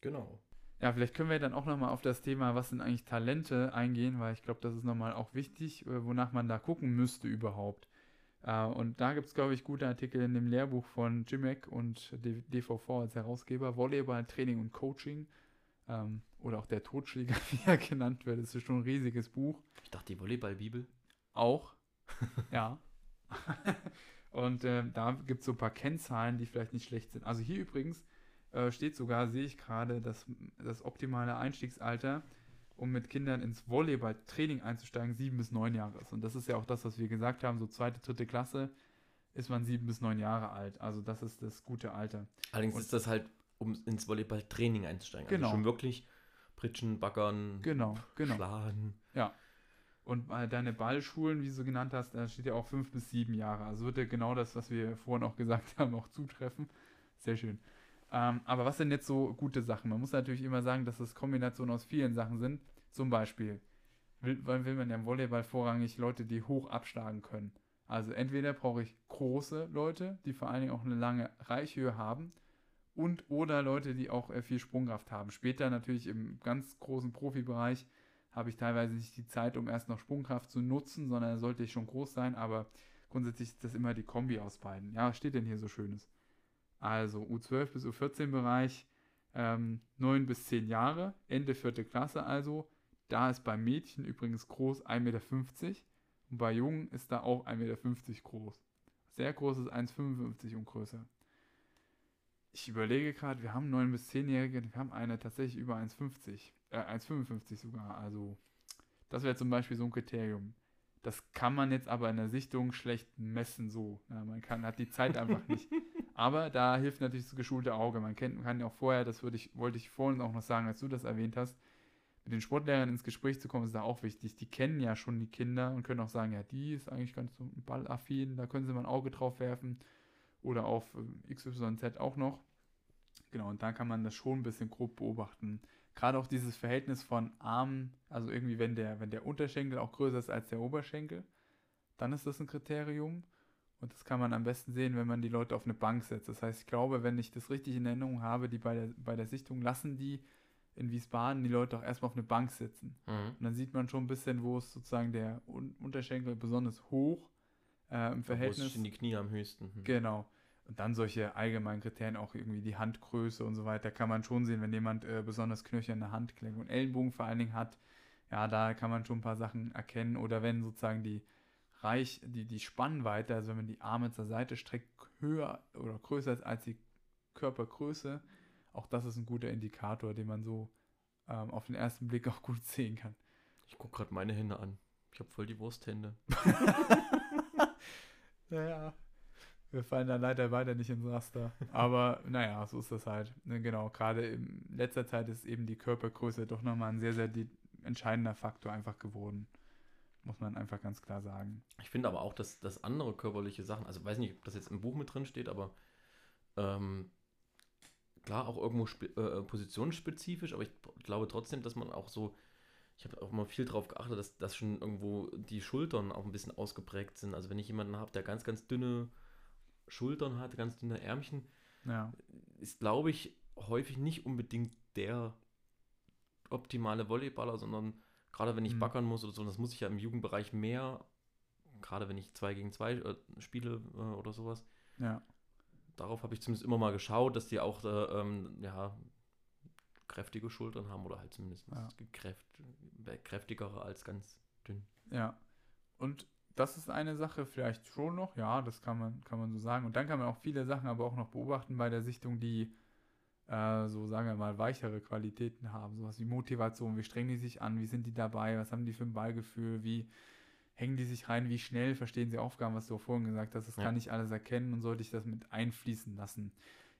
Genau. Ja, vielleicht können wir dann auch nochmal auf das Thema, was sind eigentlich Talente, eingehen, weil ich glaube, das ist nochmal auch wichtig, äh, wonach man da gucken müsste überhaupt. Äh, Und da gibt es, glaube ich, gute Artikel in dem Lehrbuch von Jimek und D- DVV als Herausgeber, Volleyball, Training und Coaching. Ähm, Oder auch der Totschläger, wie er genannt wird. Das ist schon ein riesiges Buch. Ich dachte, die Volleyball-Bibel. Auch. ja. Und ähm, da gibt es so ein paar Kennzahlen, die vielleicht nicht schlecht sind. Also hier übrigens äh, steht sogar, sehe ich gerade, dass das optimale Einstiegsalter, um mit Kindern ins Volleyball-Training einzusteigen, sieben bis neun Jahre ist. Und das ist ja auch das, was wir gesagt haben, so zweite, dritte Klasse ist man sieben bis neun Jahre alt. Also das ist das gute Alter. Allerdings Und- ist das halt, um ins Volleyball-Training einzusteigen. Genau. Also schon wirklich Pritschen, Baggern, Genau, genau. Schlagen. Und bei deine Ballschulen, wie du so genannt hast, da steht ja auch fünf bis sieben Jahre. Also wird ja genau das, was wir vorhin auch gesagt haben, auch zutreffen. Sehr schön. Ähm, aber was sind jetzt so gute Sachen? Man muss natürlich immer sagen, dass das Kombinationen aus vielen Sachen sind. Zum Beispiel will, will man ja im Volleyball vorrangig Leute, die hoch abschlagen können. Also entweder brauche ich große Leute, die vor allen Dingen auch eine lange Reichhöhe haben und oder Leute, die auch äh, viel Sprungkraft haben. Später natürlich im ganz großen Profibereich habe ich teilweise nicht die Zeit, um erst noch Sprungkraft zu nutzen, sondern da sollte ich schon groß sein, aber grundsätzlich ist das immer die Kombi aus beiden. Ja, was steht denn hier so Schönes? Also U12 bis U14 Bereich, ähm, 9 bis 10 Jahre, Ende vierte Klasse also. Da ist bei Mädchen übrigens groß 1,50 Meter und bei Jungen ist da auch 1,50 Meter groß. Sehr groß ist 1,55 und größer. Ich überlege gerade, wir haben 9- bis 10-Jährige, wir haben eine tatsächlich über 1,50, äh, 1,55 sogar. Also, das wäre zum Beispiel so ein Kriterium. Das kann man jetzt aber in der Sichtung schlecht messen, so. Ja, man kann, hat die Zeit einfach nicht. Aber da hilft natürlich das geschulte Auge. Man kennt, kann ja auch vorher, das würde ich, wollte ich vorhin auch noch sagen, als du das erwähnt hast, mit den Sportlehrern ins Gespräch zu kommen, ist da auch wichtig. Die kennen ja schon die Kinder und können auch sagen, ja, die ist eigentlich ganz so ballaffin, da können sie mal ein Auge drauf werfen. Oder auf äh, XYZ auch noch. Genau, und da kann man das schon ein bisschen grob beobachten. Gerade auch dieses Verhältnis von Armen, also irgendwie, wenn der, wenn der Unterschenkel auch größer ist als der Oberschenkel, dann ist das ein Kriterium. Und das kann man am besten sehen, wenn man die Leute auf eine Bank setzt. Das heißt, ich glaube, wenn ich das richtig in Erinnerung habe, die bei der, bei der Sichtung lassen die in Wiesbaden die Leute auch erstmal auf eine Bank sitzen. Mhm. Und dann sieht man schon ein bisschen, wo ist sozusagen der Un Unterschenkel besonders hoch äh, im Wo Verhältnis. sind die Knie am höchsten? Hm. Genau. Und dann solche allgemeinen Kriterien, auch irgendwie die Handgröße und so weiter, kann man schon sehen, wenn jemand äh, besonders knöcherne Handgelenke und Ellenbogen vor allen Dingen hat. Ja, da kann man schon ein paar Sachen erkennen. Oder wenn sozusagen die Reich, die, die Spannweite, also wenn man die Arme zur Seite streckt, höher oder größer ist als die Körpergröße, auch das ist ein guter Indikator, den man so ähm, auf den ersten Blick auch gut sehen kann. Ich gucke gerade meine Hände an. Ich habe voll die Wursthände. Naja, wir fallen da leider weiter nicht ins Raster. Aber naja, so ist das halt. Ne, Genau, gerade in letzter Zeit ist eben die Körpergröße doch nochmal ein sehr, sehr entscheidender Faktor einfach geworden. Muss man einfach ganz klar sagen. Ich finde aber auch, dass, dass andere körperliche Sachen, also weiß nicht, ob das jetzt im Buch mit drin steht, aber ähm, klar auch irgendwo spe äh, positionsspezifisch, aber ich glaube trotzdem, dass man auch so, ich habe auch mal viel drauf geachtet, dass, dass schon irgendwo die Schultern auch ein bisschen ausgeprägt sind. Also wenn ich jemanden habe, der ganz, ganz dünne Schultern hat, ganz dünne Ärmchen, Ja, ist, glaube ich, häufig nicht unbedingt der optimale Volleyballer, sondern gerade wenn ich Mhm. backern muss oder so, das muss ich ja im Jugendbereich mehr, gerade wenn ich zwei gegen zwei äh, spiele äh, oder sowas, ja, darauf habe ich zumindest immer mal geschaut, dass die auch äh, ähm, ja, kräftige Schultern haben oder halt zumindest Ja. gekräft, äh, kräftigere als ganz dünn. ja. Und das ist eine Sache vielleicht schon noch, ja, das kann man, kann man so sagen. Und dann kann man auch viele Sachen aber auch noch beobachten bei der Sichtung, die äh, so, sagen wir mal, weichere Qualitäten haben. Sowas wie Motivation, wie strengen die sich an, wie sind die dabei, was haben die für ein Ballgefühl, wie hängen die sich rein, wie schnell verstehen sie Aufgaben, was du auch vorhin gesagt hast, das Ja. kann ich alles erkennen und sollte ich das mit einfließen lassen.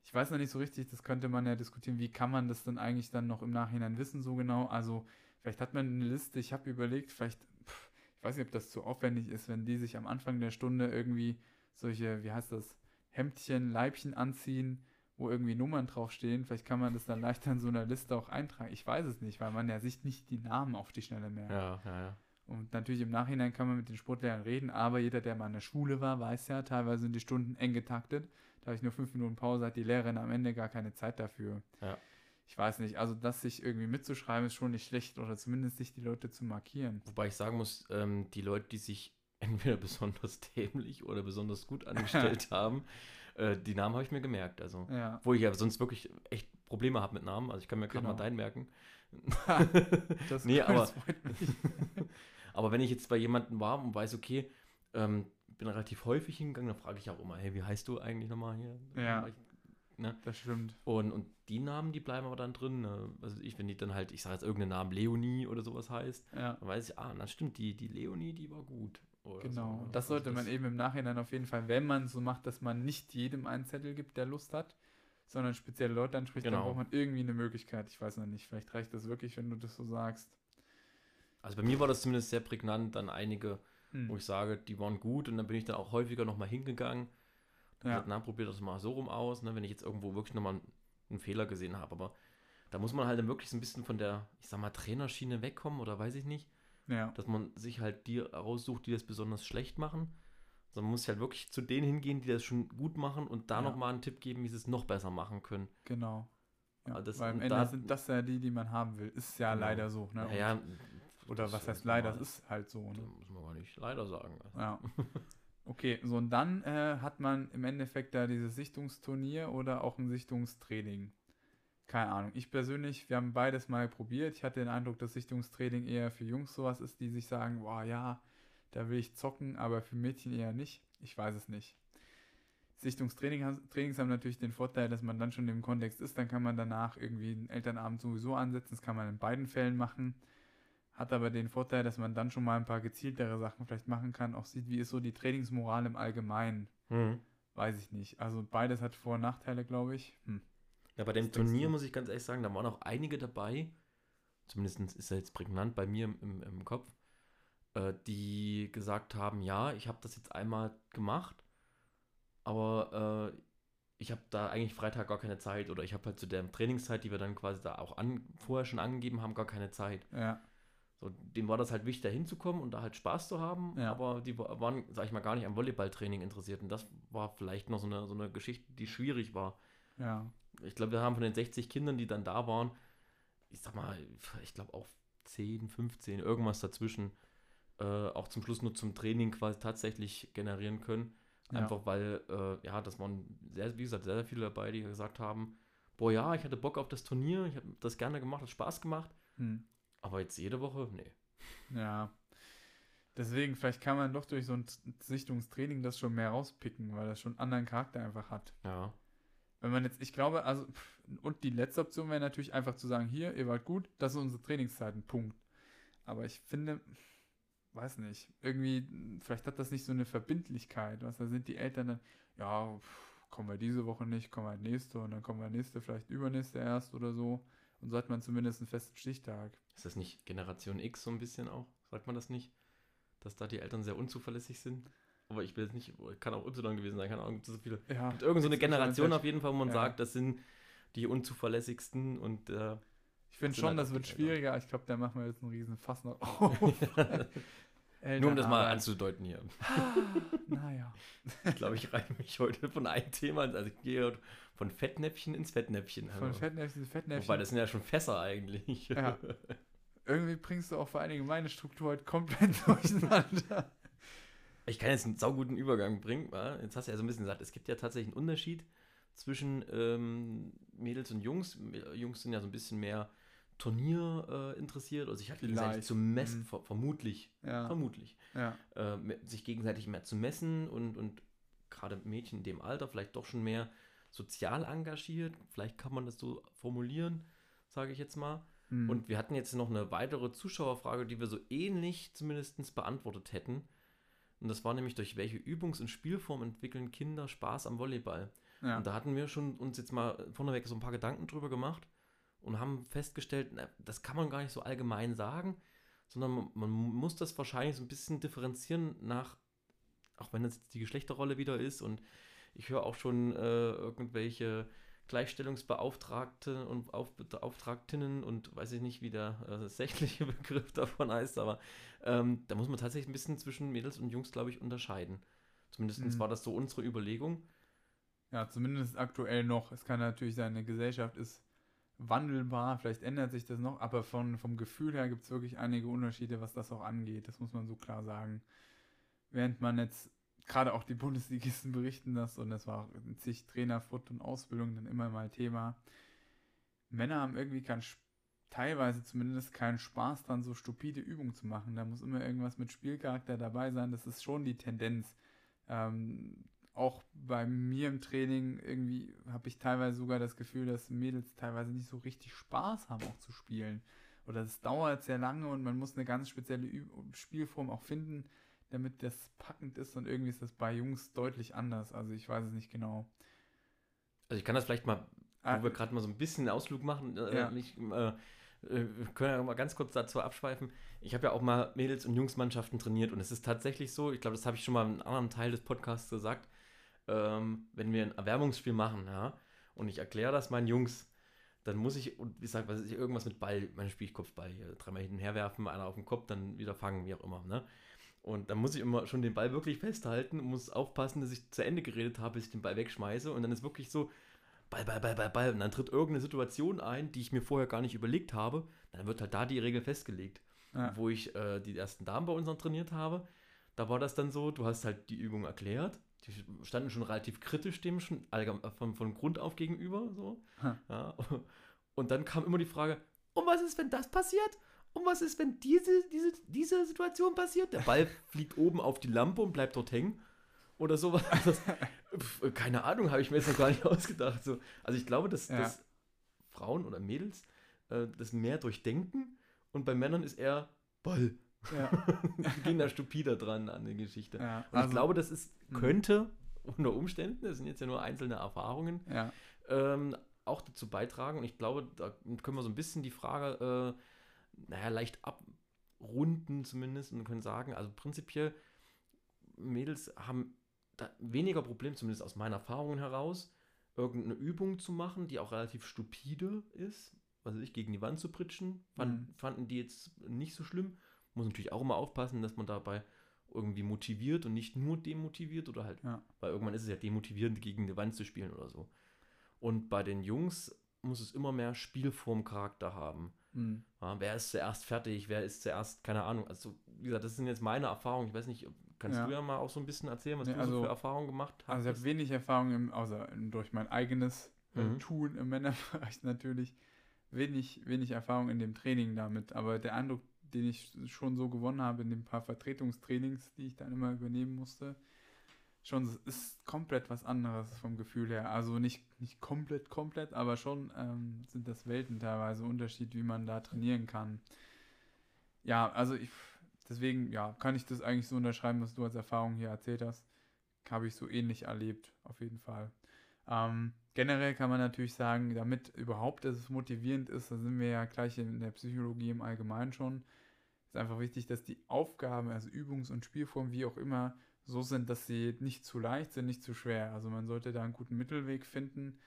Ich weiß noch nicht so richtig, das könnte man ja diskutieren, wie kann man das dann eigentlich dann noch im Nachhinein wissen, so genau. Also vielleicht hat man eine Liste, ich habe überlegt, vielleicht, pff, ich weiß nicht, ob das zu aufwendig ist, wenn die sich am Anfang der Stunde irgendwie solche, wie heißt das, Hemdchen, Leibchen anziehen, wo irgendwie Nummern draufstehen. Vielleicht kann man das dann leichter in so einer Liste auch eintragen. Ich weiß es nicht, weil man ja sich nicht die Namen auf die Schnelle merkt. Ja, ja, ja. Und natürlich im Nachhinein kann man mit den Sportlehrern reden, aber jeder, der mal in der Schule war, weiß ja, teilweise sind die Stunden eng getaktet. Da habe ich nur fünf Minuten Pause, hat die Lehrerin am Ende gar keine Zeit dafür. Ja. Ich weiß nicht, also das sich irgendwie mitzuschreiben, ist schon nicht schlecht oder zumindest sich die Leute zu markieren. Wobei ich sagen muss, ähm, die Leute, die sich entweder besonders dämlich oder besonders gut angestellt haben, äh, die Namen habe ich mir gemerkt. Also, Ja. wo ich ja sonst wirklich echt Probleme habe mit Namen. Also ich kann mir gerade Genau. mal deinen merken. Das, Nee, aber- das freut mich. Aber wenn ich jetzt bei jemandem war und weiß, okay, ähm, bin relativ häufig hingegangen, dann frage ich auch immer, hey, wie heißt du eigentlich nochmal hier? Ja. Ich, ne? Das stimmt. Und, und die Namen, die bleiben aber dann drin. Ne? Also ich, wenn die dann halt, ich sage jetzt irgendeinen Namen, Leonie oder sowas heißt, Ja. dann weiß ich, ah, dann stimmt, die, die Leonie, die war gut. Genau. so, ne? Das sollte Also man eben im Nachhinein auf jeden Fall, wenn man so macht, dass man nicht jedem einen Zettel gibt, der Lust hat, sondern spezielle Leute anspricht, dann Genau. braucht man irgendwie eine Möglichkeit. Ich weiß noch nicht, vielleicht reicht das wirklich, wenn du das so sagst. Also bei mir war das zumindest sehr prägnant, dann einige, Hm. wo ich sage, die waren gut und dann bin ich dann auch häufiger nochmal hingegangen. Und Ja. gesagt, na, probier das mal so rum aus, ne, wenn ich jetzt irgendwo wirklich nochmal einen, einen Fehler gesehen habe. Aber da muss man halt dann wirklich so ein bisschen von der, ich sag mal, Trainerschiene wegkommen oder weiß ich nicht, Ja. dass man sich halt die raussucht, die das besonders schlecht machen. Sondern man muss halt wirklich zu denen hingehen, die das schon gut machen und da Ja. nochmal einen Tipp geben, wie sie es noch besser machen können. Genau. Ja, das- weil am Ende da- sind das ja die, die man haben will. Ist ja Genau. leider so. Ne? Naja, Oder das was heißt leider? Es ist halt so. Das Ne? muss man gar nicht leider sagen. Ja. Okay, so und dann äh, hat man im Endeffekt da dieses Sichtungsturnier oder auch ein Sichtungstraining. Keine Ahnung. Ich persönlich, wir haben beides mal probiert. Ich hatte den Eindruck, dass Sichtungstraining eher für Jungs sowas ist, die sich sagen, boah, ja, da will ich zocken, aber für Mädchen eher nicht. Ich weiß es nicht. Sichtungstrainings haben natürlich den Vorteil, dass man dann schon im Kontext ist. Dann kann man danach irgendwie einen Elternabend sowieso ansetzen. Das kann man in beiden Fällen machen. Hat aber den Vorteil, dass man dann schon mal ein paar gezieltere Sachen vielleicht machen kann. Auch sieht, wie ist so die Trainingsmoral im Allgemeinen. Mhm. Weiß ich nicht. Also beides hat Vor- und Nachteile, glaube ich. Hm. Ja, bei dem Turnier muss ich ganz ehrlich sagen, da waren auch einige dabei, zumindest ist er jetzt prägnant bei mir im, im, im Kopf, äh, die gesagt haben, ja, ich habe das jetzt einmal gemacht, aber äh, ich habe da eigentlich Freitag gar keine Zeit oder ich habe halt zu der Trainingszeit, die wir dann quasi da auch an, vorher schon angegeben haben, gar keine Zeit. Ja. So, dem war das halt wichtig, da hinzukommen und da halt Spaß zu haben, Ja. aber die wa- waren, sag ich mal, gar nicht am Volleyballtraining interessiert und das war vielleicht noch so eine, so eine Geschichte, die schwierig war. Ja. Ich glaube, wir haben von den 60 Kindern, die dann da waren, ich sag mal, ich glaube auch 10, 15, irgendwas dazwischen, äh, auch zum Schluss nur zum Training quasi tatsächlich generieren können. Ja. Einfach weil, äh, ja, das waren sehr, wie gesagt, sehr, sehr viele dabei, die gesagt haben, boah ja, ich hatte Bock auf das Turnier, ich habe das gerne gemacht, hat Spaß gemacht, Hm. Aber jetzt jede Woche, nee. Ja. Deswegen, vielleicht kann man doch durch so ein Sichtungstraining das schon mehr rauspicken, weil das schon einen anderen Charakter einfach hat. Ja, Wenn man jetzt, ich glaube, also, und die letzte Option wäre natürlich einfach zu sagen, hier, ihr wart gut, das sind unsere Trainingszeiten, Punkt. Aber ich finde, weiß nicht, irgendwie, vielleicht hat das nicht so eine Verbindlichkeit, was, da sind die Eltern dann, ja, pff, kommen wir diese Woche nicht, kommen wir halt nächste und dann kommen wir nächste, vielleicht übernächste erst oder so. Und so hat man zumindest einen festen Stichtag. ist das nicht Generation X so ein bisschen auch? Sagt man das nicht? Dass da die Eltern sehr unzuverlässig sind? Aber ich will jetzt nicht, kann auch Y gewesen sein, keine Ahnung, gibt es so viele. Ja, gibt irgend so eine Generation auf jeden Fall, wo man Ja. sagt, das sind die unzuverlässigsten und äh, Ich finde schon, halt das auch wird Eltern. schwieriger. Ich glaube, da machen wir jetzt einen riesen Fass noch auf. nur um das mal anzudeuten hier. Naja. Ich glaube, ich reiche mich heute von einem Thema, also ich gehe von Fettnäpfchen ins Fettnäpfchen. Von Also, Fettnäpfchen zu Fettnäpfchen. Wobei, das sind ja schon Fässer eigentlich. Ja. Irgendwie bringst du auch vor allen Dingen meine Struktur heute komplett durcheinander. Ich kann jetzt einen sauguten Übergang bringen. wa? Jetzt hast du ja so ein bisschen gesagt, es gibt ja tatsächlich einen Unterschied zwischen ähm, Mädels und Jungs. Jungs sind ja so ein bisschen mehr Turnier äh, interessiert oder sich halt gegenseitig zu messen, Mhm. ver vermutlich, Ja, vermutlich, ja, äh, sich gegenseitig mehr zu messen und, und gerade Mädchen in dem Alter vielleicht doch schon mehr sozial engagiert. Vielleicht kann man das so formulieren, sage ich jetzt mal. hm. Und wir hatten jetzt noch eine weitere Zuschauerfrage, die wir so ähnlich zumindest beantwortet hätten. Und das war nämlich, durch welche Übungs- und Spielform entwickeln Kinder Spaß am Volleyball? ja. Und da hatten wir schon uns jetzt mal vorneweg so ein paar Gedanken drüber gemacht und haben festgestellt, na, das kann man gar nicht so allgemein sagen, sondern man, man muss das wahrscheinlich so ein bisschen differenzieren nach, auch wenn das jetzt die Geschlechterrolle wieder ist und ich höre auch schon äh, irgendwelche Gleichstellungsbeauftragte und Auf Beauftragtinnen und weiß ich nicht, wie der äh, sächliche Begriff davon heißt, aber ähm, da muss man tatsächlich ein bisschen zwischen Mädels und Jungs, glaube ich, unterscheiden. Zumindest Mhm. war das so unsere Überlegung. ja, zumindest aktuell noch. Es kann natürlich sein, eine Gesellschaft ist wandelbar, vielleicht ändert sich das noch, aber von, vom Gefühl her gibt es wirklich einige Unterschiede, was das auch angeht. Das muss man so klar sagen. Während man jetzt, gerade auch die Bundesligisten berichten das, und das war auch in zig Trainer, Foot und Ausbildung dann immer mal Thema. Männer haben irgendwie keinen, teilweise zumindest keinen Spaß dran, so stupide Übungen zu machen. Da muss immer irgendwas mit Spielcharakter dabei sein. Das ist schon die Tendenz. Ähm, auch bei mir im Training irgendwie habe ich teilweise sogar das Gefühl, dass Mädels teilweise nicht so richtig Spaß haben, auch zu spielen. Oder es dauert sehr lange und man muss eine ganz spezielle Üb Spielform auch finden, damit das packend ist und irgendwie ist das bei Jungs deutlich anders. Also ich weiß es nicht genau. Also ich kann das vielleicht mal, Ah, wo wir gerade mal so ein bisschen einen Ausflug machen, äh, Ja. nicht, äh, äh, wir können ja mal ganz kurz dazu abschweifen. Ich habe ja auch mal Mädels- und Jungsmannschaften trainiert und es ist tatsächlich so, ich glaube, das habe ich schon mal in einem anderen Teil des Podcasts gesagt, ähm, wenn wir ein Erwärmungsspiel machen, ja, und ich erkläre das meinen Jungs, dann muss ich, und ich sage, was ist irgendwas mit Ball, mein Spiel ich Kopfball, hier, dreimal hin und her werfen, einer auf den Kopf, dann wieder fangen, wie auch immer, ne? Und dann muss ich immer schon den Ball wirklich festhalten und muss aufpassen, dass ich zu Ende geredet habe, bis ich den Ball wegschmeiße. Und dann ist wirklich so, Ball, Ball, Ball, Ball, Ball. Und dann tritt irgendeine Situation ein, die ich mir vorher gar nicht überlegt habe. Dann wird halt da die Regel festgelegt. ja. Wo ich äh, die ersten Damen bei uns trainiert habe, da war das dann so, du hast halt die Übung erklärt. Die standen schon relativ kritisch dem schon äh, von, von Grund auf gegenüber. So. Ja. Und dann kam immer die Frage, und was ist, wenn das passiert? Und was ist, wenn diese, diese, diese Situation passiert? Der Ball fliegt oben auf die Lampe und bleibt dort hängen. Oder sowas. Das, keine Ahnung, habe ich mir jetzt noch gar nicht ausgedacht. So. Also ich glaube, dass, Ja. dass Frauen oder Mädels äh, das mehr durchdenken und bei Männern ist eher Ball. ja. Die gehen da stupider dran an die Geschichte. ja. Und Also, ich glaube, das ist, Mhm. könnte unter Umständen, das sind jetzt ja nur einzelne Erfahrungen, ja. ähm, auch dazu beitragen. Und ich glaube, da können wir so ein bisschen die Frage, äh, naja, leicht abrunden zumindest und können sagen, also prinzipiell, Mädels haben da weniger Problem, zumindest aus meinen Erfahrungen heraus, irgendeine Übung zu machen, die auch relativ stupide ist, was weiß ich, gegen die Wand zu pritschen, fand, Mhm. fanden die jetzt nicht so schlimm. Muss natürlich auch immer aufpassen, dass man dabei irgendwie motiviert und nicht nur demotiviert oder halt, Ja. weil irgendwann ist es ja demotivierend, gegen die Wand zu spielen oder so. Und bei den Jungs muss es immer mehr Spielformcharakter haben. Mhm. Ja, wer ist zuerst fertig, wer ist zuerst, keine Ahnung. Also, wie gesagt, das sind jetzt meine Erfahrungen. Ich weiß nicht, kannst Ja. du ja mal auch so ein bisschen erzählen, was Nee, du also- so für Erfahrungen gemacht hast? Also ich habe wenig Erfahrung, im, außer durch mein eigenes äh, Mhm. Tun im Männerbereich natürlich, wenig, wenig Erfahrung in dem Training damit. Aber der Eindruck, den ich schon so gewonnen habe in den paar Vertretungstrainings, die ich dann immer übernehmen musste, schon ist komplett was anderes vom Gefühl her. Also nicht, nicht komplett, komplett, aber schon ähm, sind das Welten teilweise Unterschied, wie man da trainieren kann. Ja, also ich, deswegen, ja, kann ich das eigentlich so unterschreiben, was du als Erfahrung hier erzählt hast. Habe ich so ähnlich erlebt, auf jeden Fall. Ähm, generell kann man natürlich sagen, damit überhaupt es motivierend ist, da sind wir ja gleich in der Psychologie im Allgemeinen schon, ist einfach wichtig, dass die Aufgaben, also Übungs- und Spielformen, wie auch immer, so sind, dass sie nicht zu leicht sind, nicht zu schwer. Also man sollte da einen guten Mittelweg finden.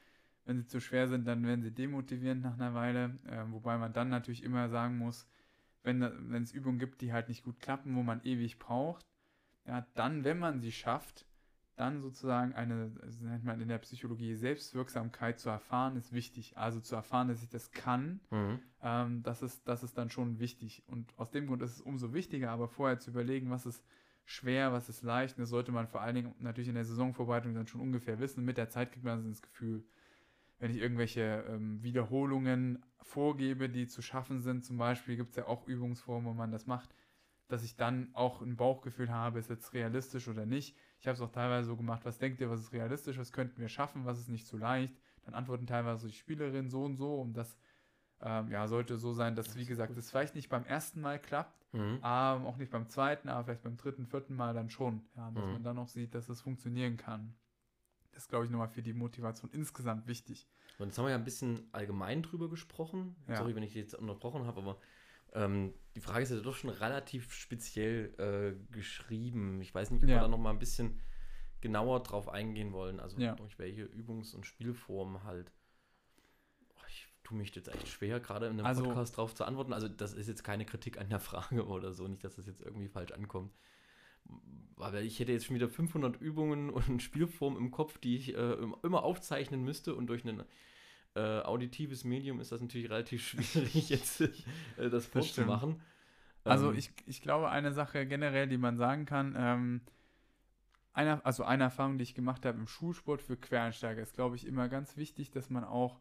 Wenn sie zu schwer sind, dann werden sie demotivierend nach einer Weile. Äh, wobei man dann natürlich immer sagen muss, wenn, es Übungen gibt, die halt nicht gut klappen, wo man ewig braucht, ja, dann, wenn man sie schafft, dann sozusagen eine, das nennt man in der Psychologie, Selbstwirksamkeit zu erfahren, ist wichtig. Also zu erfahren, dass ich das kann, Mhm. ähm, das, ist, das ist dann schon wichtig. Und aus dem Grund ist es umso wichtiger, aber vorher zu überlegen, was ist schwer, was ist leicht. Und das sollte man vor allen Dingen natürlich in der Saisonvorbereitung dann schon ungefähr wissen. Mit der Zeit kriegt man das Gefühl. Wenn ich irgendwelche ähm, Wiederholungen vorgebe, die zu schaffen sind, zum Beispiel, gibt es ja auch Übungsformen, wo man das macht, dass ich dann auch ein Bauchgefühl habe, ist jetzt realistisch oder nicht. Ich habe es auch teilweise so gemacht, was denkt ihr, was ist realistisch, was könnten wir schaffen, was ist nicht zu leicht. Dann antworten teilweise die Spielerinnen so und so und das ähm, ja, sollte so sein, dass, Das wie gesagt, es vielleicht nicht beim ersten Mal klappt, Mhm. ähm, auch nicht beim zweiten, aber vielleicht beim dritten, vierten Mal dann schon. Ja, dass Mhm. man dann auch sieht, dass es funktionieren kann. Das ist, glaube ich, nochmal für die Motivation insgesamt wichtig. Und jetzt haben wir ja ein bisschen allgemein drüber gesprochen. Ja. Sorry, wenn ich jetzt unterbrochen habe, aber ähm, die Frage ist ja doch schon relativ speziell äh, geschrieben. Ich weiß nicht, ob Ja. wir da noch mal ein bisschen genauer drauf eingehen wollen. Also Ja. durch welche Übungs- und Spielformen halt. Tue mich jetzt echt schwer, gerade in einem Also- Podcast drauf zu antworten. Also das ist jetzt keine Kritik an der Frage oder so. Nicht, dass das jetzt irgendwie falsch ankommt. Aber ich hätte jetzt schon wieder 500 Übungen und Spielformen im Kopf, die ich äh, im- immer aufzeichnen müsste. Und durch ein äh, auditives Medium ist das natürlich relativ schwierig, jetzt äh, das vorzumachen. Also Ähm, ich, ich glaube, eine Sache generell, die man sagen kann, ähm, eine, also eine Erfahrung, die ich gemacht habe im Schulsport für Quereinsteiger, ist, glaube ich, immer ganz wichtig, dass man auch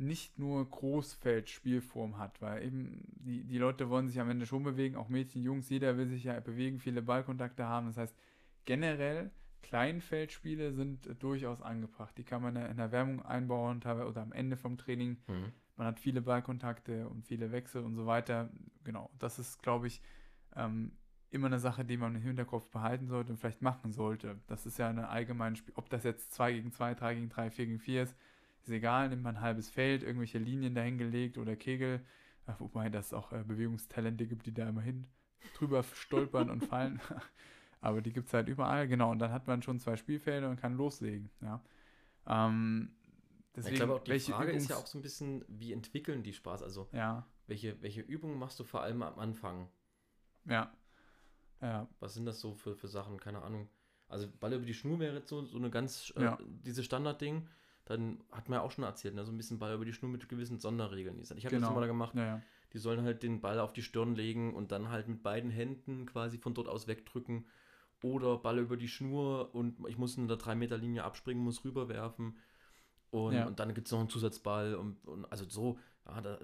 nicht nur Großfeldspielform hat, weil eben die, die Leute wollen sich am Ende schon bewegen, auch Mädchen, Jungs, jeder will sich ja bewegen, viele Ballkontakte haben. Das heißt, generell Kleinfeldspiele sind durchaus angebracht. Die kann man in der Werbung einbauen, oder am Ende vom Training. mhm. Man hat viele Ballkontakte und viele Wechsel und so weiter. Genau, das ist, glaube ich, ähm, immer eine Sache, die man im Hinterkopf behalten sollte und vielleicht machen sollte. Das ist ja eine allgemeine Spiel. Ob das jetzt 2 gegen 2, 3 gegen 3, 4 gegen 4 ist, ist egal. Nimmt man ein halbes Feld, irgendwelche Linien dahingelegt oder Kegel. Wobei das auch äh, Bewegungstalente gibt, die da immer hin drüber stolpern und fallen. Aber die gibt es halt überall, genau. Und dann hat man schon zwei Spielfelder und kann loslegen. Ja. Ähm, deswegen, ich glaube auch, die Frage ist ja Übungs- auch so ein bisschen, wie entwickeln die Spaß? Also Ja, welche, welche Übungen machst du vor allem am Anfang? ja. Ja, Was sind das so für, für Sachen? Keine Ahnung. Also Ball über die Schnur wäre jetzt so, so eine ganz, äh, Ja. dieses Standardding. Dann hat man ja auch schon erzählt, ne? so ein bisschen Ball über die Schnur mit gewissen Sonderregeln. Ich habe das Genau. immer da gemacht. ja, ja. Die sollen halt den Ball auf die Stirn legen und dann halt mit beiden Händen quasi von dort aus wegdrücken. Oder Ball über die Schnur und ich muss in der 3-Meter-Linie abspringen, muss rüberwerfen. Und, Ja. und dann gibt es noch einen Zusatzball. Und, und also so, da,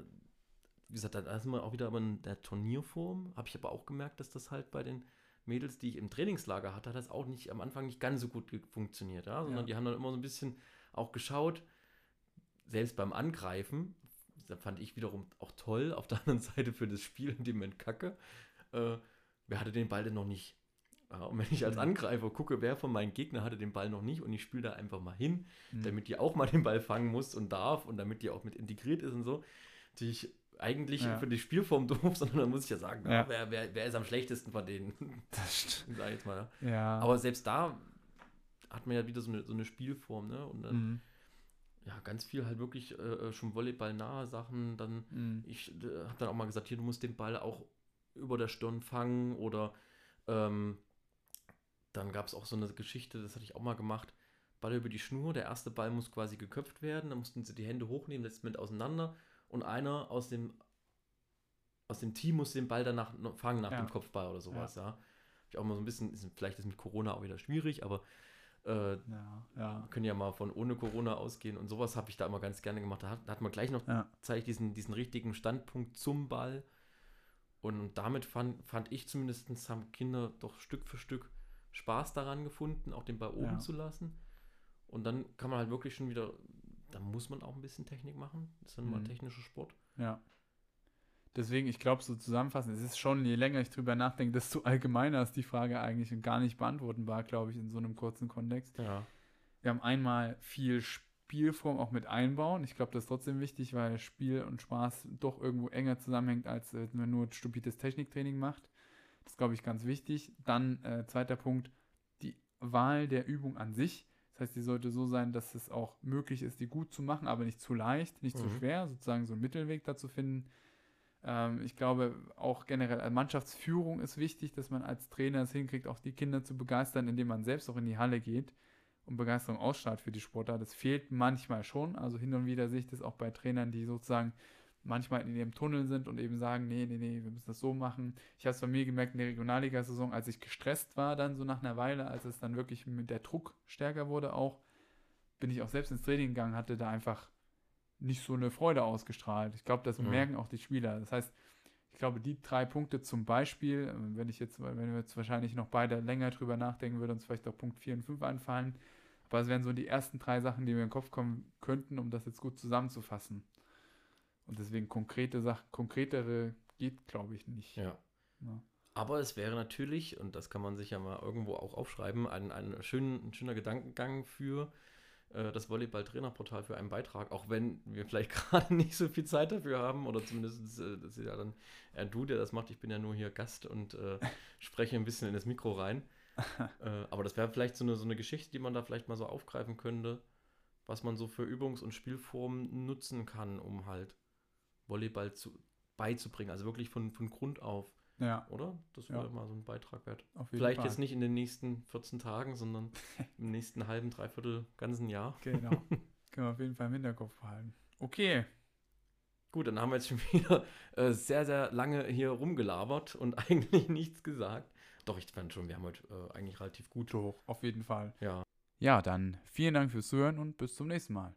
wie gesagt, da sind wir auch wieder in der Turnierform. Habe ich aber auch gemerkt, dass das halt bei den Mädels, die ich im Trainingslager hatte, hat das auch nicht am Anfang nicht ganz so gut funktioniert. Ja? Sondern Ja. die haben dann immer so ein bisschen auch geschaut, selbst beim Angreifen, das fand ich wiederum auch toll, auf der anderen Seite für das Spiel in dem Moment kacke. Äh, wer hatte den Ball denn noch nicht? Ja, und wenn ich als Mhm. Angreifer gucke, wer von meinen Gegnern hatte den Ball noch nicht und ich spiele da einfach mal hin, Mhm. damit die auch mal den Ball fangen muss und darf und damit die auch mit integriert ist und so, die ich eigentlich Ja. für die Spielform doof, sondern dann muss ich ja sagen, Ja. wer, wer, wer ist am schlechtesten von denen? Das stimmt. Sag ich jetzt mal. Ja. Aber selbst da hat man ja wieder so eine, so eine Spielform, ne? Und dann Mhm. ja, ganz viel halt wirklich äh, schon Volleyball-nahe Sachen. Dann, Mhm. ich äh, habe dann auch mal gesagt, hier, du musst den Ball auch über der Stirn fangen oder ähm, dann gab es auch so eine Geschichte, das hatte ich auch mal gemacht. Ball über die Schnur, der erste Ball muss quasi geköpft werden, dann mussten sie die Hände hochnehmen, letzten mit auseinander und einer aus dem aus dem Team muss den Ball danach fangen nach Ja. dem Kopfball oder sowas, ja. Hab Ich auch mal so ein bisschen, ist, vielleicht ist mit Corona auch wieder schwierig, aber äh, Ja, ja. können ja mal von ohne Corona ausgehen und sowas habe ich da immer ganz gerne gemacht. Da hat, da hat man gleich noch Ja. zeigt diesen, diesen richtigen Standpunkt zum Ball. Und damit fand, fand ich zumindest, haben Kinder doch Stück für Stück Spaß daran gefunden, auch den Ball oben Ja. zu lassen. Und dann kann man halt wirklich schon wieder, da muss man auch ein bisschen Technik machen. Das ist dann mal Mhm. technischer Sport. Ja. Deswegen, ich glaube, so zusammenfassend, es ist schon, je länger ich drüber nachdenke, desto allgemeiner ist die Frage eigentlich und gar nicht beantwortenbar, glaube ich, in so einem kurzen Kontext. Ja. Wir haben einmal viel Spielform auch mit einbauen. Ich glaube, das ist trotzdem wichtig, weil Spiel und Spaß doch irgendwo enger zusammenhängt, als äh, wenn man nur stupides Techniktraining macht. Das ist, glaube ich, ganz wichtig. Dann, äh, zweiter Punkt, die Wahl der Übung an sich. Das heißt, die sollte so sein, dass es auch möglich ist, die gut zu machen, aber nicht zu leicht, nicht zu Mhm. schwer, sozusagen so einen Mittelweg da zu finden. Ähm, ich glaube, auch generell als Mannschaftsführung ist wichtig, dass man als Trainer es hinkriegt, auch die Kinder zu begeistern, indem man selbst auch in die Halle geht und Begeisterung ausstrahlt für die Sportart. Das fehlt manchmal schon. Also hin und wieder sehe ich das auch bei Trainern, die sozusagen manchmal in ihrem Tunnel sind und eben sagen, nee, nee, nee, wir müssen das so machen. Ich habe es bei mir gemerkt in der Regionalliga-Saison, als ich gestresst war, dann so nach einer Weile, als es dann wirklich mit der Druck stärker wurde auch, bin ich auch selbst ins Training gegangen, hatte da einfach nicht so eine Freude ausgestrahlt. Ich glaube, das Mhm. merken auch die Spieler. Das heißt, ich glaube, die drei Punkte zum Beispiel, äh, wenn ich jetzt, wenn wir jetzt wahrscheinlich noch beide länger drüber nachdenken, würde uns vielleicht auch Punkt 4 und 5 einfallen. Aber es wären so die ersten drei Sachen, die mir in den Kopf kommen könnten, um das jetzt gut zusammenzufassen. Und deswegen konkrete Sachen, konkretere geht, glaube ich, nicht. ja. Ja. Aber es wäre natürlich, und das kann man sich ja mal irgendwo auch aufschreiben, ein, ein, schön, ein schöner Gedankengang für äh, das Volleyball-Trainerportal für einen Beitrag, auch wenn wir vielleicht gerade nicht so viel Zeit dafür haben, oder zumindest äh, das ist ja dann eher du, der das macht. Ich bin ja nur hier Gast und äh, spreche ein bisschen in das Mikro rein. äh, aber das wäre vielleicht so eine, so eine Geschichte, die man da vielleicht mal so aufgreifen könnte, was man so für Übungs- und Spielformen nutzen kann, um halt Volleyball zu, beizubringen. Also wirklich von, von Grund auf. Ja, Oder? Das Ja. wäre mal so ein Beitrag wert. Vielleicht Fall. jetzt nicht in den nächsten 14 Tagen, sondern im nächsten halben, dreiviertel, ganzen Jahr. Genau. Können wir auf jeden Fall im Hinterkopf behalten. Okay. Gut, dann haben wir jetzt schon wieder äh, sehr, sehr lange hier rumgelabert und eigentlich nichts gesagt. Doch, ich fand schon, wir haben heute äh, eigentlich relativ gut. Doch, auf jeden Fall. Ja. Ja, dann vielen Dank fürs Zuhören und bis zum nächsten Mal.